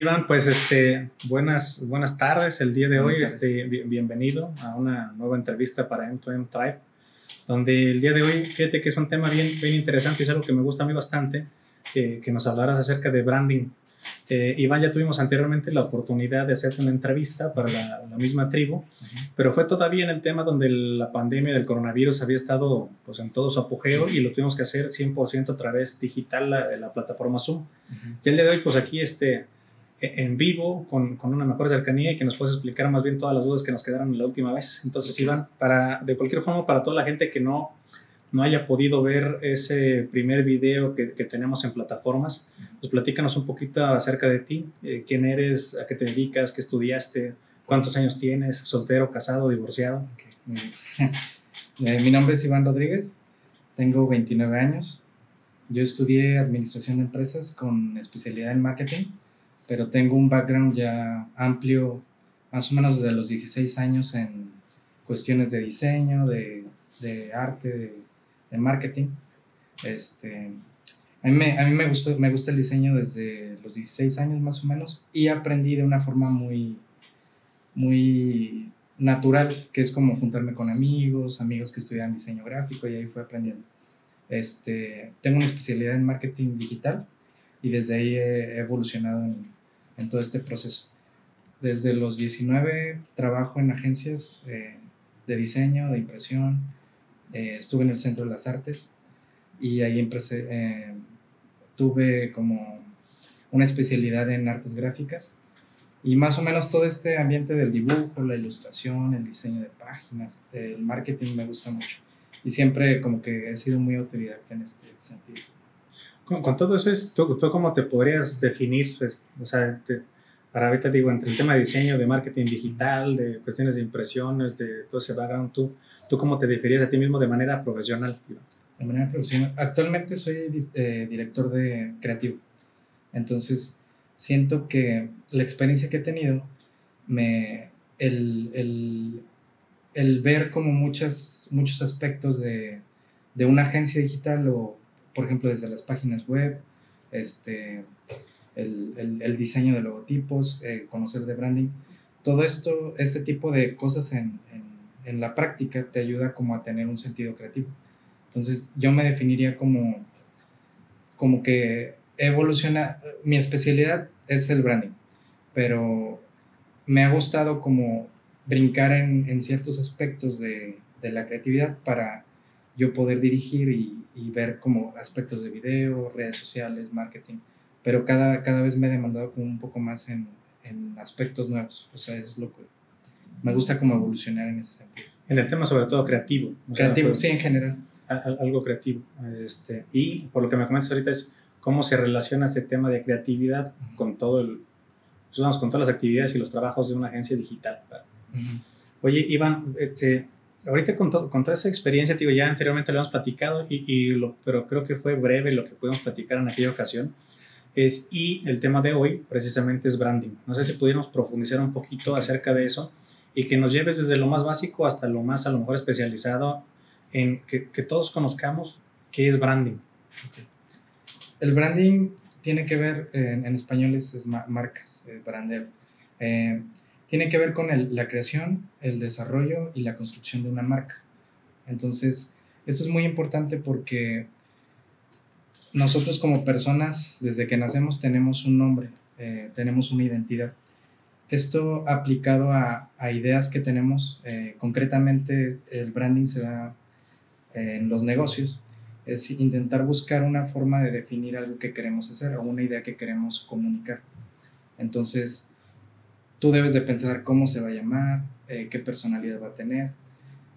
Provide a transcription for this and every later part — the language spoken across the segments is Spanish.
Iván, pues este, buenas, buenas tardes. El día de hoy, este, bienvenido a una nueva entrevista para M2M Tribe, donde el día de hoy, fíjate que es un tema bien, bien interesante y es algo que me gusta a mí bastante, que nos hablaras acerca de branding. Eh, Iván, ya tuvimos anteriormente la oportunidad de hacerte una entrevista para la, misma tribu, pero fue todavía en el tema donde la pandemia del coronavirus había estado pues, en todo su apogeo y lo tuvimos que hacer 100% a través digital de la, plataforma Zoom. Y el día de hoy, pues aquí este, en vivo, con, con, una mejor cercanía y que nos puedes explicar más bien todas las dudas que nos quedaron la última vez. Entonces, Iván, para, de cualquier forma, para toda la gente que no, no haya podido ver ese primer video que, que tenemos en plataformas, pues platícanos un poquito acerca de ti, eh, quién eres, a qué te dedicas, qué estudiaste, cuántos años tienes, soltero, casado, divorciado. Eh, mi nombre es Iván Rodríguez, tengo 29 años, yo estudié administración de empresas con especialidad en marketing pero tengo un background ya amplio, más o menos desde los 16 años en cuestiones de diseño, de, de arte, de, marketing. Este, a mí, me, a mí me, gustó, me gusta el diseño desde los 16 años más o menos y aprendí de una forma muy, muy natural, que es como juntarme con amigos, amigos que estudian diseño gráfico y ahí fui aprendiendo. Este, tengo una especialidad en marketing digital y desde ahí he evolucionado en, en todo este proceso. Desde los 19 trabajo en agencias eh, de diseño, de impresión, eh, estuve en el Centro de las Artes y ahí eh, tuve como una especialidad en artes gráficas y más o menos todo este ambiente del dibujo, la ilustración, el diseño de páginas, el marketing me gusta mucho y siempre como que he sido muy autodidacta en este sentido. Con, todo eso, es, ¿tú, cómo te podrías definir? O sea, para ahorita digo, entre el tema de diseño, de marketing digital, de cuestiones de impresiones, de todo ese background, ¿tú, tú cómo te definirías a ti mismo de manera profesional? De manera profesional. Actualmente soy eh, director de creativo. Entonces, siento que la experiencia que he tenido, me, el, el, el ver como muchas, muchos aspectos de, de una agencia digital o por ejemplo, desde las páginas web, este, el, el, diseño de logotipos, eh, conocer de branding. Todo esto, este tipo de cosas en, en, la práctica te ayuda como a tener un sentido creativo. Entonces, yo me definiría como, como que evoluciona, mi especialidad es el branding, pero me ha gustado como brincar en, en ciertos aspectos de, de la creatividad para yo poder dirigir y, y, ver como aspectos de video, redes sociales, marketing, pero cada, cada vez me he demandado como un poco más en, en aspectos nuevos, o sea, es lo que me gusta como evolucionar en ese sentido. En el tema sobre todo creativo. Creativo, sí, en general. Algo creativo. Este, y por lo que me comentas ahorita es cómo se relaciona ese tema de creatividad con todo el, pues con todas las actividades y los trabajos de una agencia digital. Oye, Iván, este, ahorita con, con, toda esa experiencia, digo, ya anteriormente lo hemos platicado, y, y lo, pero creo que fue breve lo que pudimos platicar en aquella ocasión. Es, y el tema de hoy precisamente es branding. No sé si pudiéramos profundizar un poquito acerca de eso y que nos lleves desde lo más básico hasta lo más a lo mejor especializado en que, que todos conozcamos qué es branding. El branding tiene que ver, en, español es, marcas, eh, brandeo. Eh, tiene que ver con la creación, el desarrollo y la construcción de una marca. Entonces, esto es muy importante porque nosotros como personas, desde que nacemos, tenemos un nombre, eh, tenemos una identidad. Esto aplicado a, ideas que tenemos, eh, concretamente el branding se da eh, en los negocios, es intentar buscar una forma de definir algo que queremos hacer o una idea que queremos comunicar. Entonces, tú debes de pensar cómo se va a llamar, eh, qué personalidad va a tener,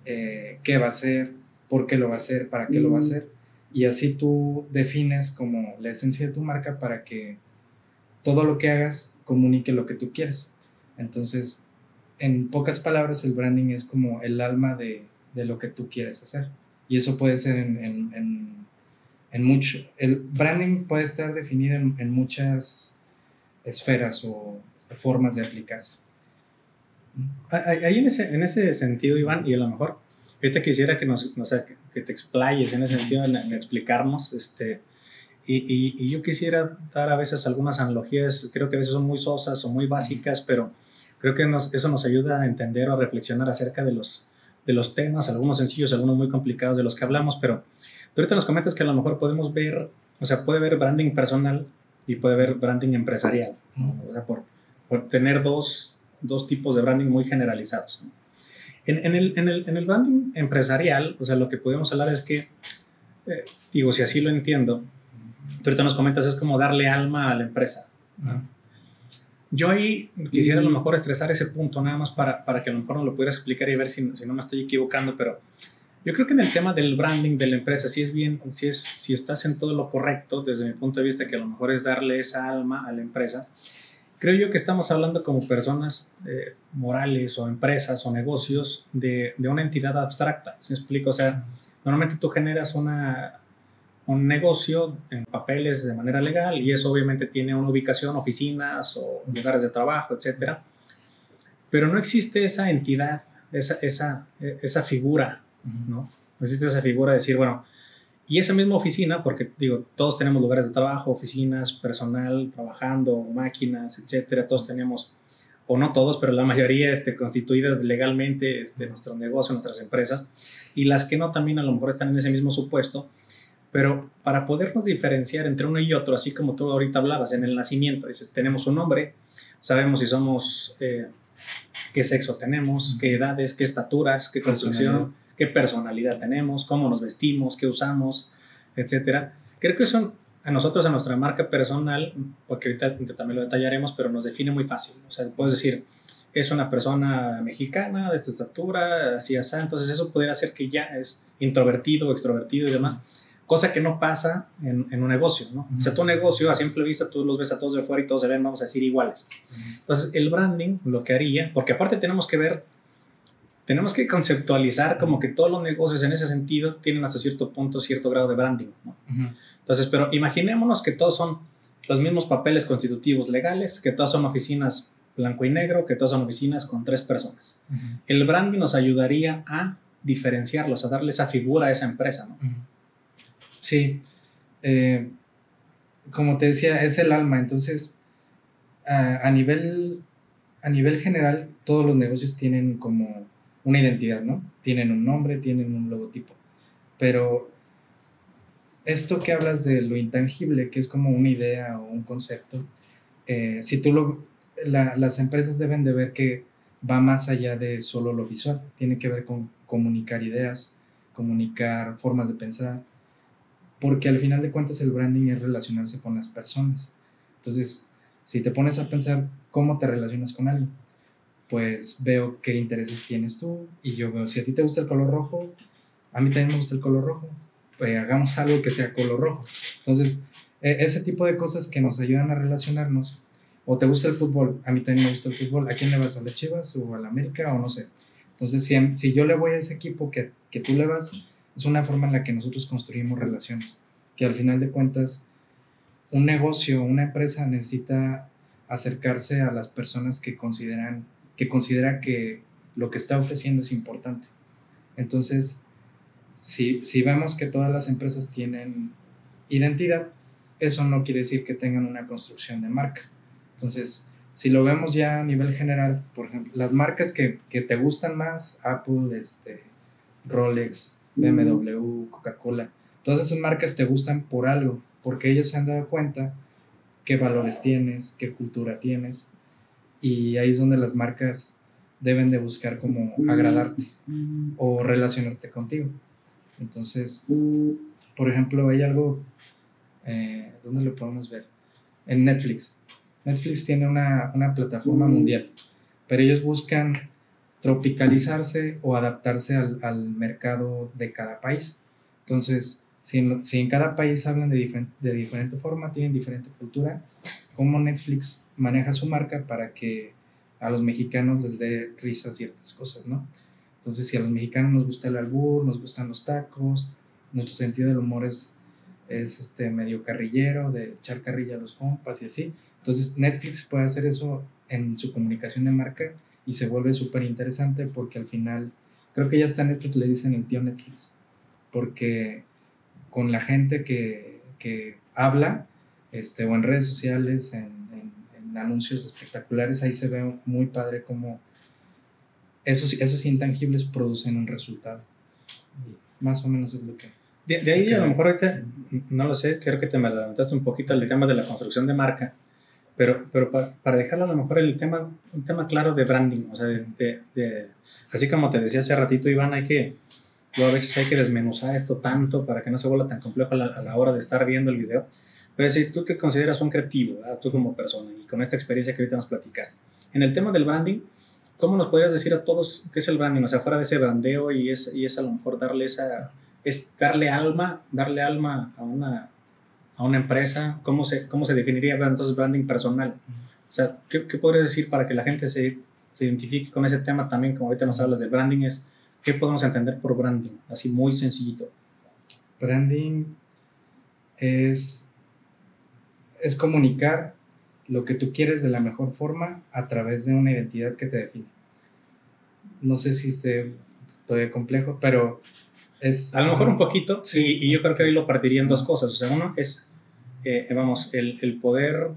eh, qué va a hacer, por qué lo va a hacer, para qué lo va a mm. hacer. Y así tú defines como la esencia de tu marca para que todo lo que hagas comunique lo que tú quieres. Entonces, en pocas palabras, el branding es como el alma de, de lo que tú quieres hacer. Y eso puede ser en, en, en, mucho. El branding puede estar definido en muchas esferas o formas de aplicarse. Ahí en ese, en ese sentido, Iván, y a lo mejor ahorita quisiera que, nos, que te explayes en ese sentido, en, explicarnos, este, Y, yo quisiera dar a veces algunas analogías, creo que a veces son muy sosas o muy básicas, pero creo que eso nos ayuda a entender o a reflexionar acerca de los, de los temas, algunos sencillos, algunos muy complicados de los que hablamos, pero ahorita nos comentas que a lo mejor podemos ver, o sea, puede haber branding personal y puede haber branding empresarial, o sea, por tener dos, dos, tipos de branding muy generalizados. En, en, el, en, el, en, el, branding empresarial, o sea, lo que podemos hablar es que, eh, digo, si así lo entiendo, tú ahorita nos comentas, es como darle alma a la empresa. Yo ahí quisiera a lo mejor estresar ese punto nada más para, para que a lo mejor nos lo pudieras explicar y ver si, si, no me estoy equivocando, pero yo creo que en el tema del branding de la empresa, si es bien, si, es, si estás en todo lo correcto, desde mi punto de vista, que a lo mejor es darle esa alma a la empresa, creo yo que estamos hablando como personas eh, morales o empresas o negocios de, de una entidad abstracta. ¿Se explico? O sea, normalmente tú generas una, un negocio en papeles de manera legal y eso obviamente tiene una ubicación, oficinas o lugares de trabajo, etc. Pero no existe esa entidad, esa, esa, esa figura, ¿no? No existe esa figura de decir, bueno, y esa misma oficina, porque digo, todos tenemos lugares de trabajo, oficinas, personal trabajando, máquinas, etcétera, todos tenemos, o no todos, pero la mayoría este, constituidas legalmente de este, nuestro negocio, nuestras empresas, y las que no también a lo mejor están en ese mismo supuesto, pero para podernos diferenciar entre uno y otro, así como tú ahorita hablabas en el nacimiento, dices, tenemos un nombre, sabemos si somos, eh, qué sexo tenemos, qué edades, qué estaturas, qué construcción, qué personalidad tenemos, cómo nos vestimos, qué usamos, etcétera. Creo que eso a nosotros, a nuestra marca personal, porque ahorita también lo detallaremos, pero nos define muy fácil. O sea, puedes decir, es una persona mexicana de esta estatura, así, así. Entonces, eso pudiera ser que ya es introvertido, extrovertido y demás cosa que no pasa en, en un negocio, ¿no? O sea, tu negocio a simple vista tú los ves a todos de fuera y todos se ven, vamos a decir, iguales. Entonces, el branding lo que haría, porque aparte tenemos que ver, tenemos que conceptualizar como que todos los negocios en ese sentido tienen hasta cierto punto cierto grado de branding, ¿no? Entonces, pero imaginémonos que todos son los mismos papeles constitutivos legales, que todas son oficinas blanco y negro, que todas son oficinas con tres personas. El branding nos ayudaría a diferenciarlos, a darle esa figura a esa empresa, ¿no? Sí, eh, como te decía, es el alma, entonces a, nivel, a nivel general todos los negocios tienen como una identidad, ¿no? Tienen un nombre, tienen un logotipo, pero esto que hablas de lo intangible, que es como una idea o un concepto, eh, si tú lo, las empresas deben de ver que va más allá de solo lo visual, tiene que ver con comunicar ideas, comunicar formas de pensar, porque al final de cuentas el branding es relacionarse con las personas. Entonces, si te pones a pensar cómo te relacionas con alguien, pues veo qué intereses tienes tú y yo veo si a ti te gusta el color rojo, a mí también me gusta el color rojo, pues hagamos algo que sea color rojo. Entonces, e, ese tipo de cosas que nos ayudan a relacionarnos, o te gusta el fútbol, a mí también me gusta el fútbol, ¿a quién le vas? ¿A las Chivas o a la América o no sé? Entonces, si, si yo le voy a ese equipo que, que tú le vas, es una forma en la que nosotros construimos relaciones, que al final de cuentas un negocio, una empresa necesita acercarse a las personas que consideran que considera que lo que está ofreciendo es importante. Entonces, si, si vemos que todas las empresas tienen identidad, eso no quiere decir que tengan una construcción de marca. Entonces, si lo vemos ya a nivel general, por ejemplo, las marcas que, que te gustan más, Apple, este, Rolex, BMW, Coca-Cola, todas esas marcas te gustan por algo, porque ellos se han dado cuenta qué valores tienes, qué cultura tienes, y ahí es donde las marcas deben de buscar como agradarte o relacionarte contigo. Entonces, por ejemplo, hay algo, eh, ¿dónde lo podemos ver? En Netflix. Netflix tiene una, una plataforma mundial, pero ellos buscan tropicalizarse o adaptarse al, al mercado de cada país. Entonces, si en, si en cada país hablan de, de diferente forma, tienen diferente cultura, ¿cómo Netflix maneja su marca para que a los mexicanos les dé risa ciertas cosas, ¿no? Entonces, si a los mexicanos nos gusta el albur, nos gustan los tacos, nuestro sentido del humor es, es este medio carrillero, de echar carrilla a los compas y así. Entonces, Netflix puede hacer eso en su comunicación de marca y se vuelve súper interesante porque al final, creo que ya está Netflix, le dicen el tío Netflix, porque con la gente que, que habla, este, o en redes sociales, en, en, anuncios espectaculares, ahí se ve muy padre cómo esos, esos intangibles producen un resultado. más o menos es lo que... De, ahí a lo mejor no lo sé, creo que te me adelantaste un poquito al tema de la construcción de marca, pero, pero para, para, dejarlo a lo mejor el tema, un tema claro de branding, o sea, de, de, así como te decía hace ratito, Iván, hay que, a veces hay que desmenuzar esto tanto para que no se vuelva tan complejo a la, a la hora de estar viendo el video. Pero si tú que consideras un creativo, tú como persona y con esta experiencia que ahorita nos platicaste, en el tema del branding, ¿cómo nos podrías decir a todos qué es el branding? O sea, fuera de ese brandeo y es, y es a lo mejor darle esa, es darle alma, darle alma a una, a una empresa, ¿cómo se, cómo se definiría entonces branding personal? O sea, ¿qué, qué podrías decir para que la gente se, se identifique con ese tema también, como ahorita nos hablas de branding, es qué podemos entender por branding, así muy sencillito. Branding es, es comunicar lo que tú quieres de la mejor forma a través de una identidad que te define. No sé si esté todavía complejo, pero es... A lo mejor un poquito, sí, y yo creo que ahí lo partiría en dos cosas. O sea, uno es, eh, vamos, el, el, poder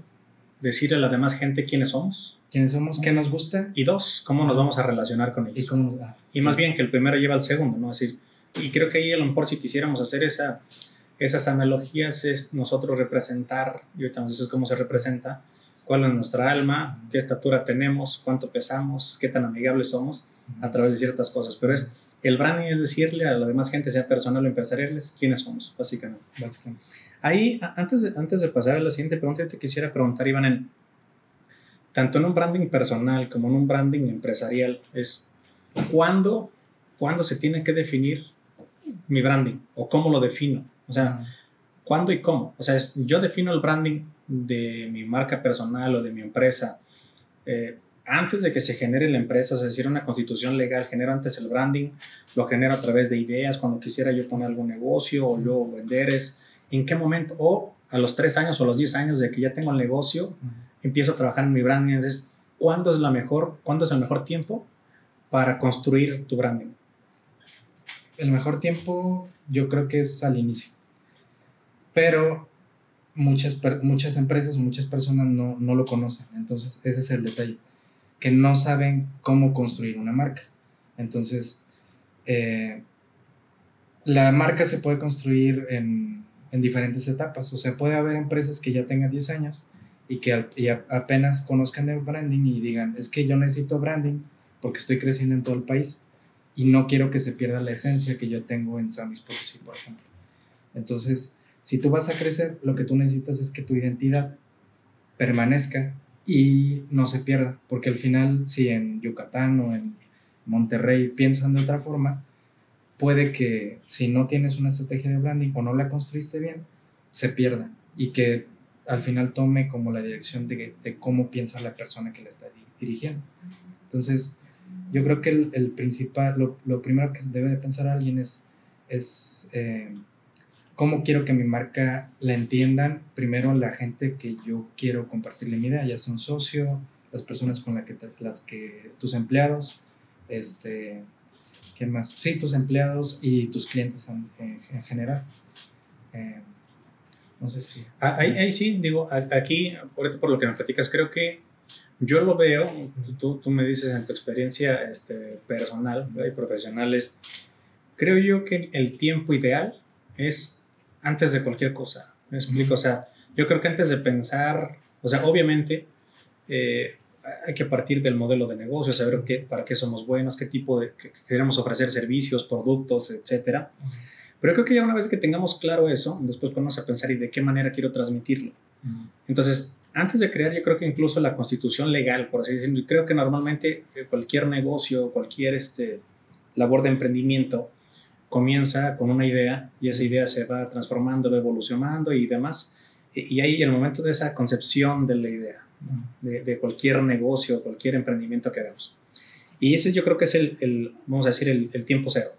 decirle a la demás gente quiénes somos. Quiénes somos, qué nos gusta. Y dos, cómo nos vamos a relacionar con ellos. Y, cómo, ah, y más bien que el primero lleva al segundo, ¿no? Es decir, y creo que ahí a lo mejor si quisiéramos hacer esa, esas analogías es nosotros representar, y ahorita nos dices cómo se representa, cuál es nuestra alma, qué estatura tenemos, cuánto pesamos, qué tan amigables somos a través de ciertas cosas. Pero es el branding es decirle a la demás gente, sea personal o empresarial, quiénes somos, básicamente. básicamente. Ahí, antes de, antes de pasar a la siguiente pregunta, te quisiera preguntar, Iván, en, tanto en un branding personal como en un branding empresarial, es ¿cuándo, cuándo se tiene que definir mi branding o cómo lo defino? O sea, ¿cuándo y cómo? O sea, es, yo defino el branding de mi marca personal o de mi empresa, eh, antes de que se genere la empresa, es decir, una constitución legal, genero antes el branding, lo genero a través de ideas, cuando quisiera yo poner algún negocio o yo vender, es en qué momento, o a los tres años o a los diez años de que ya tengo el negocio, empiezo a trabajar en mi branding, entonces, ¿cuándo es la mejor, cuándo es el mejor tiempo para construir tu branding? El mejor tiempo yo creo que es al inicio, pero muchas, muchas empresas, muchas personas no, no lo conocen. Entonces, ese es el detalle, que no saben cómo construir una marca. Entonces, eh, la marca se puede construir en, en, diferentes etapas. O sea, puede haber empresas que ya tengan 10 años y que apenas conozcan el branding y digan, es que yo necesito branding porque estoy creciendo en todo el país y no quiero que se pierda la esencia que yo tengo en San Luis Potosí, por ejemplo. Entonces, si tú vas a crecer, lo que tú necesitas es que tu identidad permanezca y no se pierda, porque al final si en Yucatán o en Monterrey piensan de otra forma, puede que si no tienes una estrategia de branding o no la construiste bien, se pierda y que al final tome como la dirección de, cómo piensa la persona que la está dirigiendo. Entonces, yo creo que el, principal, lo, primero que debe de pensar alguien es, es eh, cómo quiero que mi marca la entiendan primero la gente que yo quiero compartirle mi idea, ya sea un socio, las personas con las que, las que tus empleados, este, ¿qué más? Sí, tus empleados y tus clientes en, general. Eh, no sé si... Ah, ahí, ahí, sí, digo, aquí, por lo que me platicas, creo que yo lo veo, tú, tú me dices en tu experiencia este, personal y profesional, es, creo yo que el tiempo ideal es antes de cualquier cosa. ¿Me explico? O sea, yo creo que antes de pensar, o sea, obviamente eh, hay que partir del modelo de negocio, saber qué, para qué somos buenos, qué tipo de, queremos ofrecer servicios, productos, etcétera. Pero creo que ya una vez que tengamos claro eso, después podemos a pensar y de qué manera quiero transmitirlo. Entonces, antes de crear, yo creo que incluso la constitución legal, por así decirlo, creo que normalmente eh, cualquier negocio, cualquier este, labor de emprendimiento, comienza con una idea y esa idea se va transformando, evolucionando y demás. Y, ahí el momento de esa concepción de la idea, de, cualquier negocio, cualquier emprendimiento que hagamos. Y ese yo creo que es el, vamos a decir, el, tiempo cero.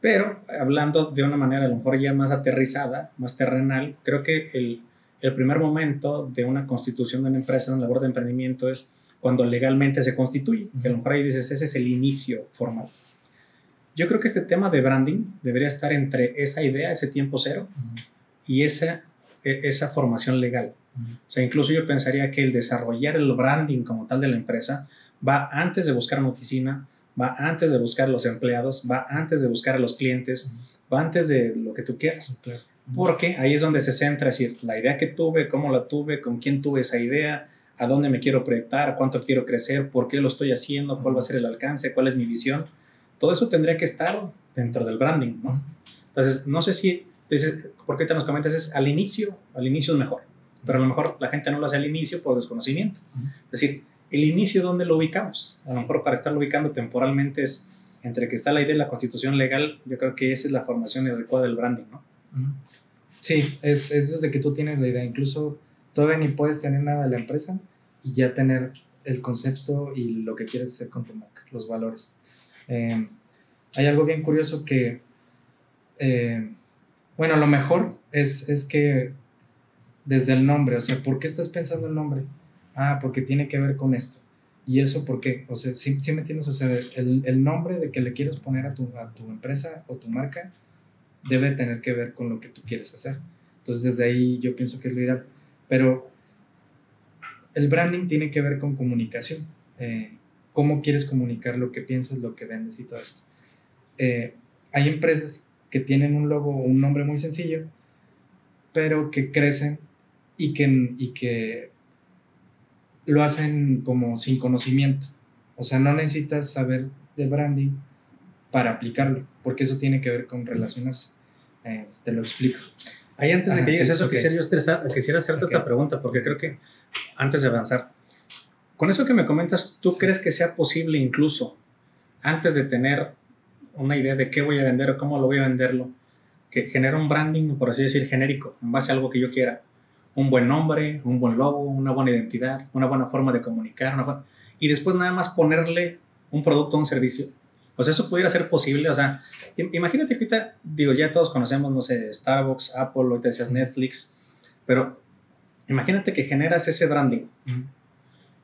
Pero hablando de una manera a lo mejor ya más aterrizada, más terrenal, creo que el, el primer momento de una constitución de una empresa, de una labor de emprendimiento es cuando legalmente se constituye, que a lo mejor ahí dices, ese es el inicio formal. Yo creo que este tema de branding debería estar entre esa idea, ese tiempo cero, y esa, e, esa formación legal. O sea, incluso yo pensaría que el desarrollar el branding como tal de la empresa va antes de buscar una oficina, va antes de buscar los empleados, va antes de buscar a los clientes, va antes de lo que tú quieras. Porque ahí es donde se centra, es decir, la idea que tuve, cómo la tuve, con quién tuve esa idea, a dónde me quiero proyectar, cuánto quiero crecer, por qué lo estoy haciendo, cuál va a ser el alcance, cuál es mi visión. Todo eso tendría que estar dentro del branding, ¿no? Entonces, no sé si, ¿por qué te nos comentas? Es al inicio, al inicio es mejor, pero a lo mejor la gente no lo hace al inicio por desconocimiento. Es decir, el inicio, ¿dónde lo ubicamos? A lo mejor para estarlo ubicando temporalmente es entre que está la idea de la constitución legal, yo creo que esa es la formación adecuada del branding, ¿no? Sí, es, es desde que tú tienes la idea, incluso todavía ni puedes tener nada de la empresa y ya tener el concepto y lo que quieres hacer con tu marca, los valores. Eh, hay algo bien curioso que, eh, bueno, lo mejor es, es que desde el nombre, o sea, ¿por qué estás pensando el nombre? Ah, porque tiene que ver con esto. ¿Y eso por qué? O sea, ¿sí, me entiendes? O sea, el, el, nombre de que le quieres poner a tu, a tu empresa o tu marca debe tener que ver con lo que tú quieres hacer. Entonces, desde ahí yo pienso que es lo ideal. Pero el branding tiene que ver con comunicación. Eh, cómo quieres comunicar lo que piensas, lo que vendes y todo esto. Eh, hay empresas que tienen un logo o un nombre muy sencillo, pero que crecen y que, y que lo hacen como sin conocimiento. O sea, no necesitas saber de branding para aplicarlo, porque eso tiene que ver con relacionarse. Eh, te lo explico. Ahí antes de que llegues eso, quisiera yo estresar, quisiera hacerte otra pregunta, porque creo que antes de avanzar, con eso que me comentas, ¿tú crees que sea posible incluso antes de tener una idea de qué voy a vender o cómo lo voy a venderlo, que genera un branding, por así decir, genérico, en base a algo que yo quiera? Un buen nombre, un buen logo, una buena identidad, una buena forma de comunicar, y después nada más ponerle un producto o un servicio o sea, eso pudiera ser posible. O sea, imagínate que ahorita, digo, ya todos conocemos, no sé, Starbucks, Apple, ahorita decías Netflix, pero imagínate que generas ese branding.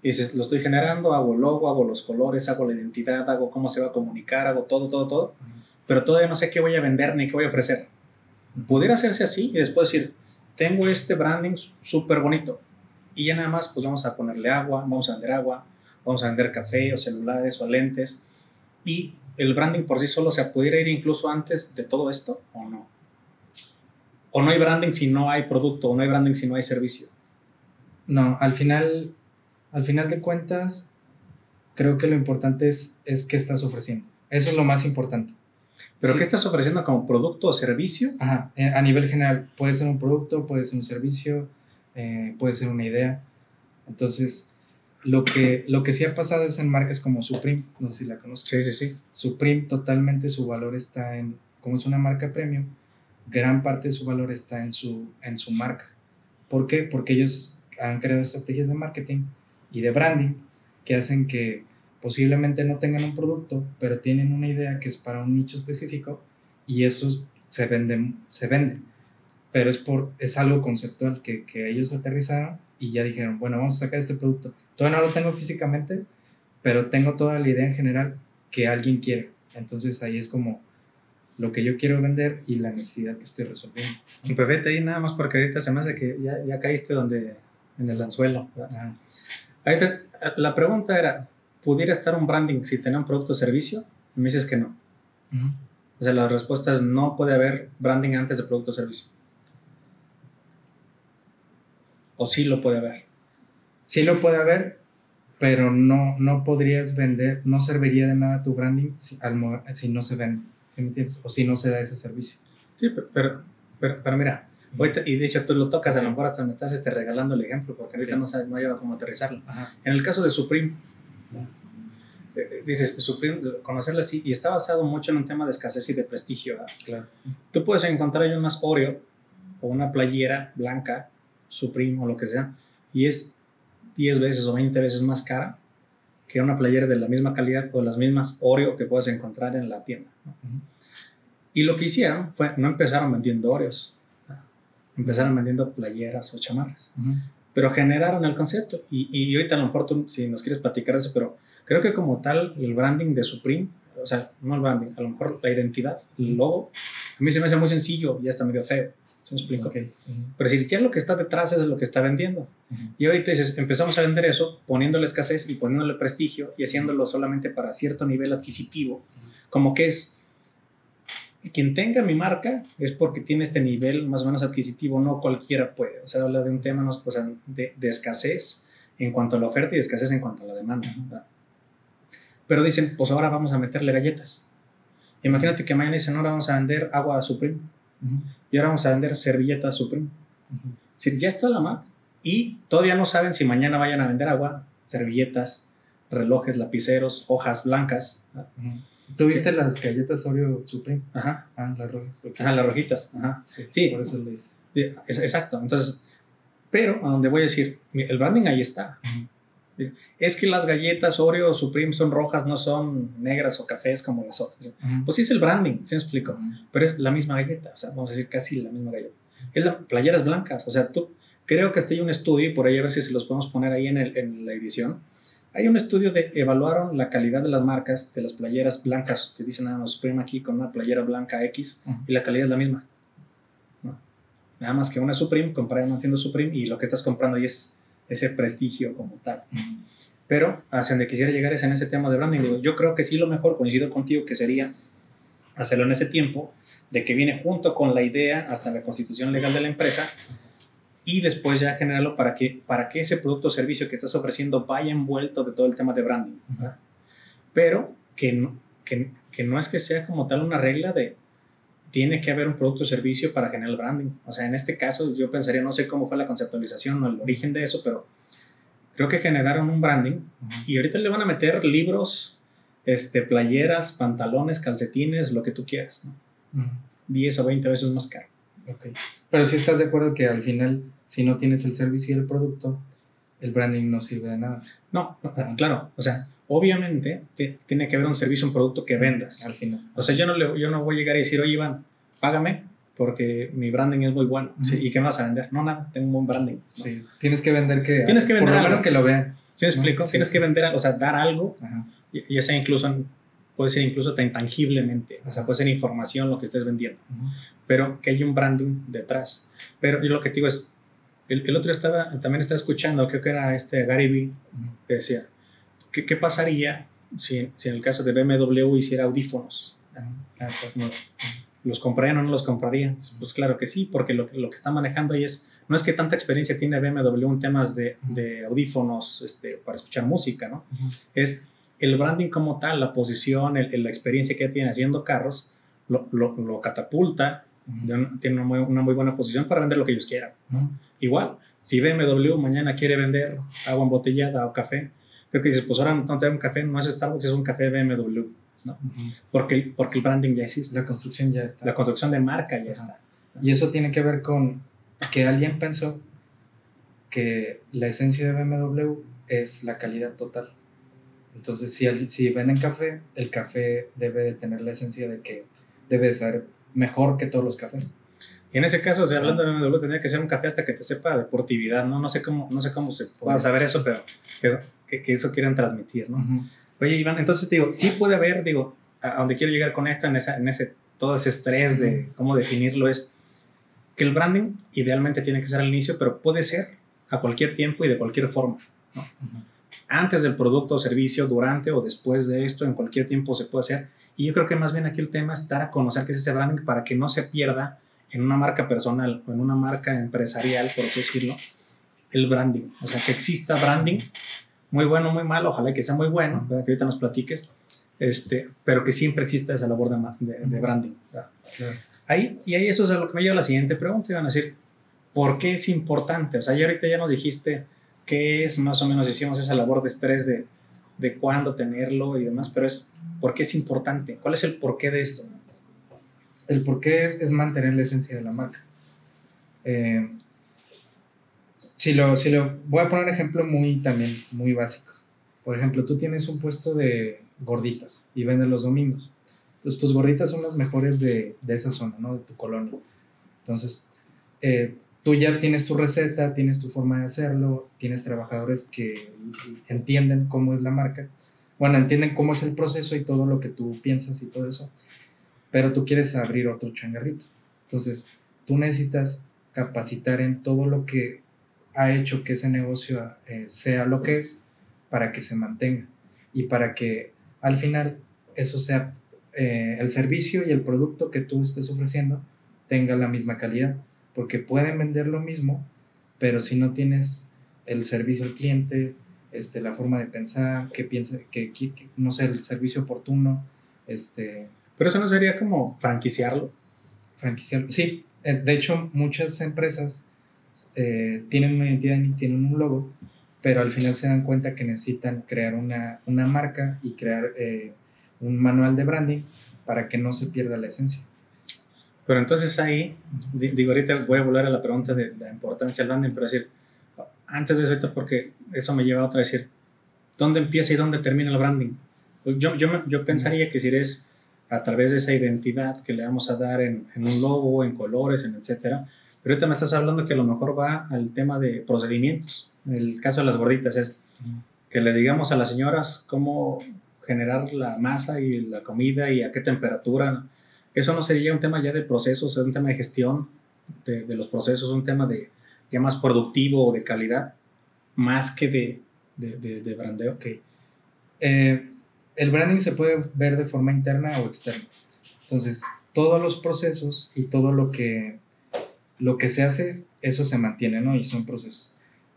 Y dices, lo estoy generando, hago el logo, hago los colores, hago la identidad, hago cómo se va a comunicar, hago todo, todo, todo. Pero todavía no sé qué voy a vender ni qué voy a ofrecer. Pudiera hacerse así y después decir, tengo este branding súper bonito. Y ya nada más, pues vamos a ponerle agua, vamos a vender agua, vamos a vender café o celulares o lentes. Y el branding por sí solo, se pudiera ir incluso antes de todo esto o no? ¿O no hay branding si no hay producto? ¿O no hay branding si no hay servicio? No, al final, al final de cuentas, creo que lo importante es, es qué estás ofreciendo. Eso es lo más importante. ¿Pero qué estás ofreciendo como producto o servicio? Ajá, eh, a nivel general, puede ser un producto, puede ser un servicio, eh, puede ser una idea. Entonces, lo que, lo que sí ha pasado es en marcas como Supreme, no sé si la conoces. Sí, sí, sí. Supreme totalmente su valor está en, como es una marca premium, gran parte de su valor está en su, en su marca. ¿Por qué? Porque ellos han creado estrategias de marketing y de branding que hacen que posiblemente no tengan un producto, pero tienen una idea que es para un nicho específico y eso se vende, se vende. Pero es, por, es algo conceptual que, que ellos aterrizaron y ya dijeron, bueno, vamos a sacar este producto Todavía no lo tengo físicamente, pero tengo toda la idea en general que alguien quiere. Entonces ahí es como lo que yo quiero vender y la necesidad que estoy resolviendo. Perfecto, ahí nada más porque ahorita se me hace que ya, ya caíste donde, en el anzuelo. La pregunta era, ¿pudiera estar un branding si tenía un producto o servicio? Y me dices que no. O sea, la respuesta es no puede haber branding antes de producto o servicio. O sí lo puede haber sí lo puede haber, pero no, no podrías vender, no serviría de nada tu branding si, si no se vende, ¿sí me entiendes? O si no se da ese servicio. Sí, pero, pero, pero, mira, y de hecho tú lo tocas, a lo mejor hasta me estás este, regalando el ejemplo, porque ahorita no sabes, no lleva cómo aterrizarlo. En el caso de Supreme, eh, eh, dices, Supreme, conocerlo así, y está basado mucho en un tema de escasez y de prestigio. Claro. Tú puedes encontrar ahí unas Oreo o una playera blanca, Supreme o lo que sea, y es 10 veces o 20 veces más cara que una playera de la misma calidad o las mismas Oreo que puedes encontrar en la tienda. Y lo que hicieron fue, no empezaron vendiendo Oreos, empezaron vendiendo playeras o chamarras, pero generaron el concepto. Y, y ahorita a lo mejor tú, si nos quieres platicar eso, pero creo que como tal el branding de Supreme, o sea, no el branding, a lo mejor la identidad, el logo, a mí se me hace muy sencillo y hasta medio feo. ¿Me explico? Pero si ya lo que está detrás es lo que está vendiendo. Y ahorita dices, empezamos a vender eso poniéndole escasez y poniéndole prestigio y haciéndolo solamente para cierto nivel adquisitivo, como que es quien tenga mi marca es porque tiene este nivel más o menos adquisitivo, no cualquiera puede. O sea, habla de un tema o sea, de, de, escasez en cuanto a la oferta y de escasez en cuanto a la demanda. Pero dicen, pues ahora vamos a meterle galletas. Imagínate que mañana dicen, ahora vamos a vender agua a Supreme. Y ahora vamos a vender servilletas Supreme. si ya está la marca. Y todavía no saben si mañana vayan a vender agua, servilletas, relojes, lapiceros, hojas blancas. ¿Tuviste las galletas Oreo Supreme? Ajá. Ah, las rojas. Ajá, las rojitas. Ajá. Sí. Por eso lo hice. Exacto. Entonces, pero a donde voy a decir, el branding ahí está. Es que las galletas Oreo Supreme son rojas, no son negras o cafés como las otras. Pues sí es el branding, ¿sí me explico? Pero es la misma galleta, o sea, vamos a decir casi la misma galleta. Es la, playeras blancas, o sea, tú, creo que está hay un estudio, por ahí a ver si se los podemos poner ahí en, el, en la edición, hay un estudio de evaluaron la calidad de las marcas de las playeras blancas que dicen nada más Supreme aquí con una playera blanca X y la calidad es la misma. Nada más que una Supreme, comprar una tienda Supreme y lo que estás comprando ahí es ese prestigio como tal. Pero hacia donde quisiera llegar es en ese tema de branding. Yo creo que sí lo mejor, coincido contigo, que sería hacerlo en ese tiempo, de que viene junto con la idea hasta la constitución legal de la empresa, y después ya generarlo para que, para que ese producto o servicio que estás ofreciendo vaya envuelto de todo el tema de branding. Pero que no, que, que, no es que sea como tal una regla de tiene que haber un producto o servicio para generar el branding. O sea, en este caso yo pensaría, no sé cómo fue la conceptualización o el origen de eso, pero creo que generaron un branding y ahorita le van a meter libros, este, playeras, pantalones, calcetines, lo que tú quieras. ¿no? 10 o 20 veces más caro. Okay. Pero si estás de acuerdo que al final, si no tienes el servicio y el producto, el branding no sirve de nada. No, claro. O sea, obviamente tiene que haber un servicio, un producto que vendas. Al final. O sea, yo no, le, yo no voy a llegar y decir, oye, Iván, págame porque mi branding es muy bueno. ¿Y qué vas a vender? No, nada, tengo un buen branding. Sí, tienes que vender que... Tienes que vender Por lo menos que lo vean. ¿Sí me explico? Tienes que vender, o sea, dar algo, y, ese incluso puede ser incluso intangiblemente, o sea, puede ser información lo que estés vendiendo, pero que hay un branding detrás. Pero yo lo que te digo es, el, el otro estaba, también estaba escuchando, creo que era este Gary Vee, que decía, ¿qué, qué pasaría si, si, en el caso de BMW hiciera audífonos? Ah, ¿Los comprarían o no los comprarían? Pues claro que sí, porque lo, lo, que está manejando ahí es, no es que tanta experiencia tiene BMW en temas de, de audífonos este, para escuchar música, ¿no? Es el branding como tal, la posición, el, la experiencia que tiene haciendo carros, lo, lo, catapulta, tiene una muy, una muy, buena posición para vender lo que ellos quieran. Igual, si BMW mañana quiere vender agua embotellada o café, creo que dices, pues ahora no te un café, no es Starbucks, es un café BMW. ¿no? porque, porque el branding ya existe. La construcción ya está. La construcción de marca ya está. Y eso tiene que ver con que alguien pensó que la esencia de BMW es la calidad total. Entonces, si, si venden café, el café debe de tener la esencia de que debe ser mejor que todos los cafés. Y en ese caso, o sea, hablando de BMW, tendría que ser un café hasta que te sepa deportividad, ¿no? No sé cómo, no sé cómo se pueda saber eso, pero, pero que, eso quieran transmitir, ¿no? Oye, Iván, entonces te digo, sí puede haber, digo, a, donde quiero llegar con esto, en, esa, en ese, todo ese estrés de cómo definirlo, es que el branding idealmente tiene que ser al inicio, pero puede ser a cualquier tiempo y de cualquier forma, ¿no? antes del producto o servicio, durante o después de esto, en cualquier tiempo se puede hacer. Y yo creo que más bien aquí el tema es dar a conocer qué es ese branding para que no se pierda en una marca personal o en una marca empresarial, por así decirlo, el branding. O sea, que exista branding, muy bueno, muy malo, ojalá que sea muy bueno, que ahorita nos platiques, este, pero que siempre exista esa labor de, de, branding. Ahí, y ahí eso es a lo que me lleva a la siguiente pregunta, iban a decir, ¿por qué es importante? O sea, ya ahorita ya nos dijiste qué es más o menos, hicimos esa labor de estrés de, de cuándo tenerlo y demás, pero es por qué es importante, cuál es el porqué de esto. El porqué es, es mantener la esencia de la marca. Eh, si, lo, si lo voy a poner un ejemplo muy también muy básico. Por ejemplo, tú tienes un puesto de gorditas y vendes los domingos. Entonces, tus gorditas son las mejores de, de esa zona, ¿no? De tu colonia. Entonces, eh, tú ya tienes tu receta, tienes tu forma de hacerlo, tienes trabajadores que entienden cómo es la marca, bueno, entienden cómo es el proceso y todo lo que tú piensas y todo eso, pero tú quieres abrir otro changarrito. Entonces, tú necesitas capacitar en todo lo que ha hecho que ese negocio eh, sea lo que es para que se mantenga y para que al final eso sea eh, el servicio y el producto que tú estés ofreciendo tenga la misma calidad, porque pueden vender lo mismo, pero si no tienes el servicio al cliente, este, la forma de pensar, que piensa, que, no sé, el servicio oportuno, este... Pero eso no sería como franquiciarlo. Franquiciarlo, sí. Eh, de hecho, muchas empresas eh, tienen una identidad y tienen un logo, pero al final se dan cuenta que necesitan crear una, una marca y crear eh, un manual de branding para que no se pierda la esencia. Pero entonces ahí, digo, ahorita voy a volver a la pregunta de la importancia del branding, pero decir, antes de eso, porque eso me lleva a otra decir, ¿dónde empieza y dónde termina el branding? Pues yo, yo, yo pensaría que si eres a través de esa identidad que le vamos a dar en, en un logo, en colores, en etcétera, pero ahorita me estás hablando que a lo mejor va al tema de procedimientos. El caso de las gorditas es que le digamos a las señoras cómo generar la masa y la comida y a qué temperatura. Eso no sería un tema ya de procesos, es un tema de gestión de, los procesos, un tema de ya más productivo o de calidad, más que de, de, de, brandeo. Okay. Eh, el branding se puede ver de forma interna o externa. Entonces, todos los procesos y todo lo que lo que se hace, eso se mantiene, ¿no? Y son procesos.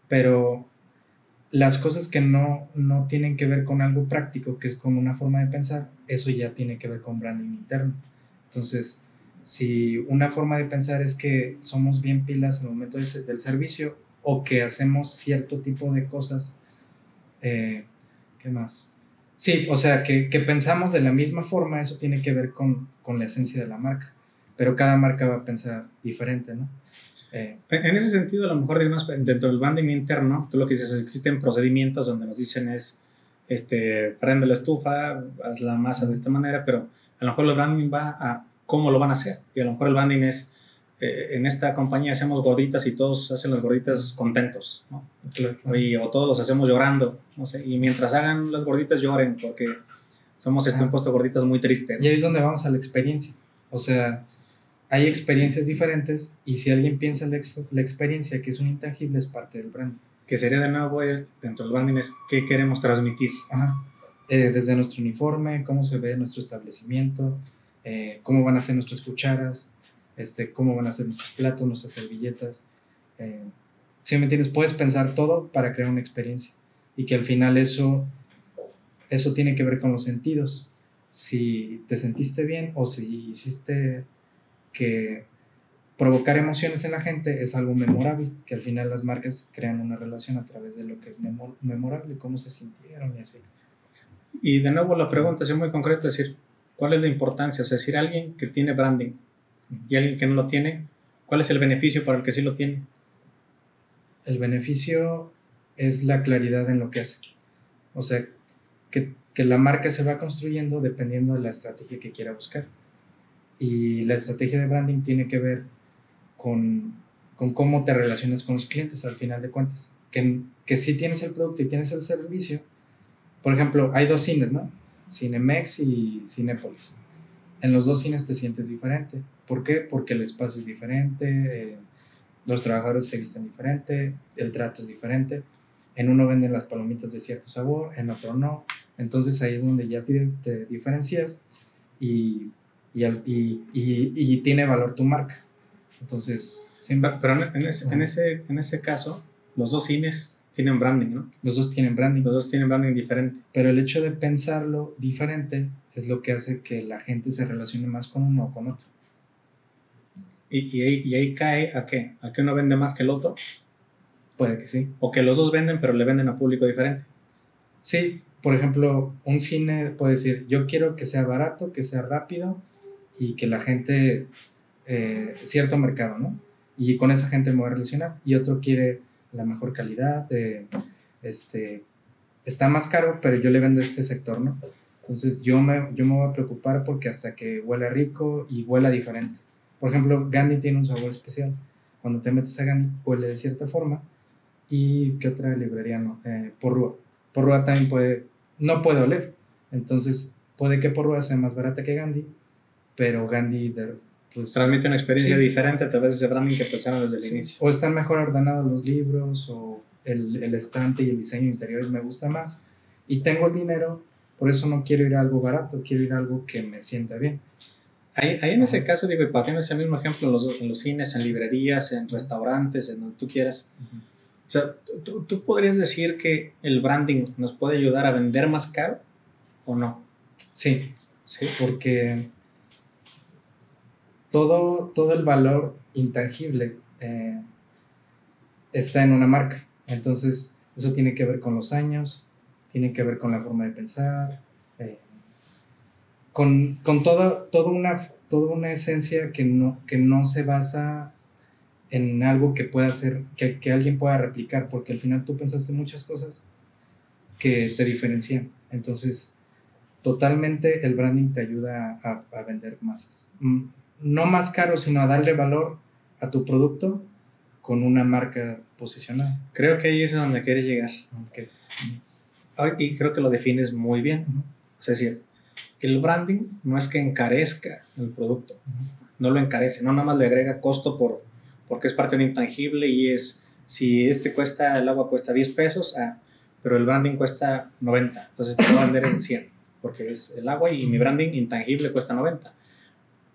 Pero las cosas que no, no tienen que ver con algo práctico, que es con una forma de pensar, eso ya tiene que ver con branding interno. Entonces, si una forma de pensar es que somos bien pilas en el momento del servicio o que hacemos cierto tipo de cosas, eh, ¿qué más? Sí, o sea, que, que, pensamos de la misma forma, eso tiene que ver con, con la esencia de la marca pero cada marca va a pensar diferente, ¿no? Eh, en ese sentido, a lo mejor dentro del branding interno, tú lo que dices, existen procedimientos donde nos dicen es, este, prende la estufa, haz la masa de esta manera, pero a lo mejor el branding va a cómo lo van a hacer. Y a lo mejor el branding es, eh, en esta compañía hacemos gorditas y todos hacen las gorditas contentos, ¿no? o todos los hacemos llorando, no sé, y mientras hagan las gorditas lloren, porque somos este, un puesto gorditas muy triste. Y ahí es donde vamos a la experiencia. O sea, hay experiencias diferentes y si alguien piensa en la, experiencia que es un intangible es parte del branding. Que sería de nuevo dentro del branding es qué queremos transmitir. Eh, desde nuestro uniforme, cómo se ve nuestro establecimiento, eh, cómo van a ser nuestras cucharas, este, cómo van a ser nuestros platos, nuestras servilletas. Eh, si me entiendes, puedes pensar todo para crear una experiencia y que al final eso, eso tiene que ver con los sentidos. Si te sentiste bien o si hiciste que provocar emociones en la gente es algo memorable, que al final las marcas crean una relación a través de lo que es memorable, cómo se sintieron y así. Y de nuevo la pregunta es muy concreta, es decir, ¿cuál es la importancia? O sea, decir, alguien que tiene branding y alguien que no lo tiene, ¿cuál es el beneficio para el que sí lo tiene? El beneficio es la claridad en lo que hace. O sea, que, que la marca se va construyendo dependiendo de la estrategia que quiera buscar. Y la estrategia de branding tiene que ver con, con cómo te relacionas con los clientes al final de cuentas. Que, que si tienes el producto y tienes el servicio, por ejemplo, hay dos cines, ¿no? Cinemex y Cinépolis. En los dos cines te sientes diferente. ¿Por qué? Porque el espacio es diferente, eh, los trabajadores se visten diferente, el trato es diferente. En uno venden las palomitas de cierto sabor, en otro no. Entonces ahí es donde ya te, te diferencias y y, y, y, tiene valor tu marca. Entonces, Pero en ese, en, ese, en ese caso, los dos cines tienen branding, ¿no? Los dos tienen branding. Los dos tienen branding diferente. Pero el hecho de pensarlo diferente es lo que hace que la gente se relacione más con uno o con otro. ¿Y, y, ahí, y ahí cae a qué? ¿A que uno vende más que el otro? Puede que sí. O que los dos venden, pero le venden a público diferente. Sí, por ejemplo, un cine puede decir, yo quiero que sea barato, que sea rápido, y que la gente, eh, cierto mercado, ¿no? Y con esa gente me voy a relacionar. Y otro quiere la mejor calidad, este, está más caro, pero yo le vendo este sector, ¿no? Entonces yo me, yo me voy a preocupar porque hasta que huela rico y huela diferente. Por ejemplo, Gandhi tiene un sabor especial. Cuando te metes a Gandhi, huele de cierta forma. ¿Y qué otra librería no? Eh, porrúa. Porrúa también puede, no puede oler. Entonces, puede que Porrúa sea más barata que Gandhi, pero Gandhi pues, transmite una experiencia diferente a través de ese branding que pensaron desde el inicio. O están mejor ordenados los libros, o el, el, estante y el diseño interior me gusta más. Y tengo el dinero, por eso no quiero ir a algo barato, quiero ir a algo que me sienta bien. Ahí, ahí en ese caso, digo, y para ese mismo ejemplo en los, en los, cines, en librerías, en restaurantes, en donde tú quieras. O sea, ¿tú, ¿tú podrías decir que el branding nos puede ayudar a vender más caro o no? Sí, sí, porque todo, todo el valor intangible eh, está en una marca. Entonces, eso tiene que ver con los años, tiene que ver con la forma de pensar, eh, con, con toda, toda, una, toda una esencia que no, que no se basa en algo que pueda ser, que, que, alguien pueda replicar, porque al final tú pensaste muchas cosas que te diferencian. Entonces, totalmente el branding te ayuda a, a vender masas. No más caro, sino a darle valor a tu producto con una marca posicionada. Creo que ahí es a donde quieres llegar. Y creo que lo defines muy bien. Es decir, el branding no es que encarezca el producto, no lo encarece, no nada más le agrega costo por, porque es parte de un intangible y es, si este cuesta, el agua cuesta 10 pesos, ah, pero el branding cuesta 90, entonces te voy a vender en 100, porque es el agua y mi branding intangible cuesta 90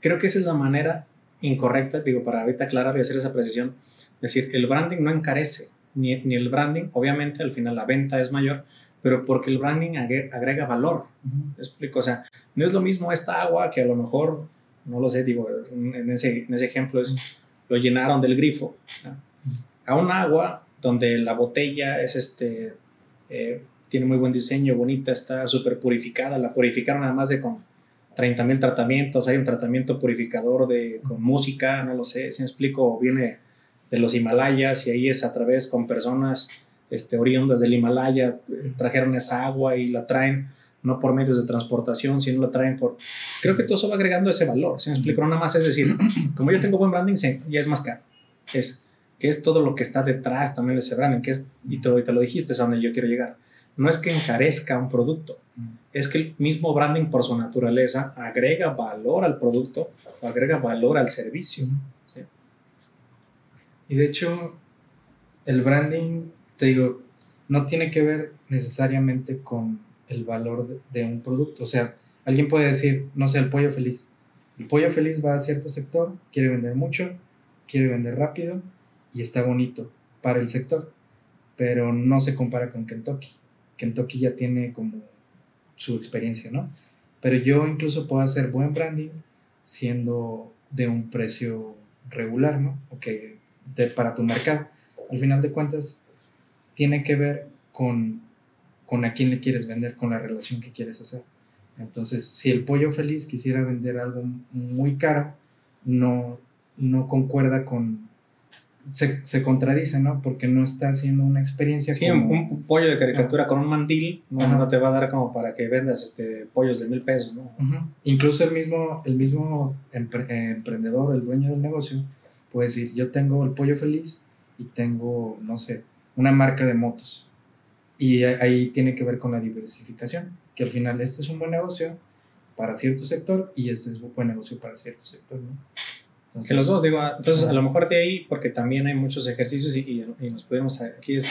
Creo que esa es la manera incorrecta, digo, para ahorita aclarar y hacer esa precisión. Es decir, el branding no encarece, ni, ni el branding, obviamente al final la venta es mayor, pero porque el branding agrega valor. explico? O sea, no es lo mismo esta agua que a lo mejor, no lo sé, digo, en ese, en ese ejemplo es, lo llenaron del grifo, a un agua donde la botella es este, eh, tiene muy buen diseño, bonita, está súper purificada, la purificaron además de con 30 mil tratamientos, hay un tratamiento purificador de, con música, no lo sé, si me explico, viene de los Himalayas y ahí es a través con personas este, oriundas del Himalaya, trajeron esa agua y la traen no por medios de transportación, sino la traen por... Creo que todo eso va agregando ese valor, si me explico, no nada más es decir, como yo tengo buen branding, ya es más caro, es que es todo lo que está detrás también de ese branding, que es, y te, te lo dijiste, es a donde yo quiero llegar no es que encarezca un producto, es que el mismo branding por su naturaleza agrega valor al producto o agrega valor al servicio. Y de hecho, el branding, te digo, no tiene que ver necesariamente con el valor de, un producto. O sea, alguien puede decir, no sé, el pollo feliz. El pollo feliz va a cierto sector, quiere vender mucho, quiere vender rápido y está bonito para el sector, pero no se compara con Kentucky. Kentucky ya tiene como su experiencia, ¿no? Pero yo incluso puedo hacer buen branding siendo de un precio regular, ¿no? O que para tu mercado. Al final de cuentas, tiene que ver con, con a quién le quieres vender, con la relación que quieres hacer. Entonces, si el pollo feliz quisiera vender algo muy caro, no, no concuerda con, se, se, contradice, ¿no? Porque no está haciendo una experiencia. Sí, un, pollo de caricatura con un mandil no, no, te va a dar como para que vendas este, pollos de mil pesos, ¿no? Incluso el mismo, el mismo emprendedor, el dueño del negocio, puede decir, yo tengo el pollo feliz y tengo, no sé, una marca de motos. Y ahí tiene que ver con la diversificación, que al final este es un buen negocio para cierto sector y este es un buen negocio para cierto sector, ¿no? Que los dos, digo, entonces a lo mejor de ahí, porque también hay muchos ejercicios y, y, nos podemos, aquí es,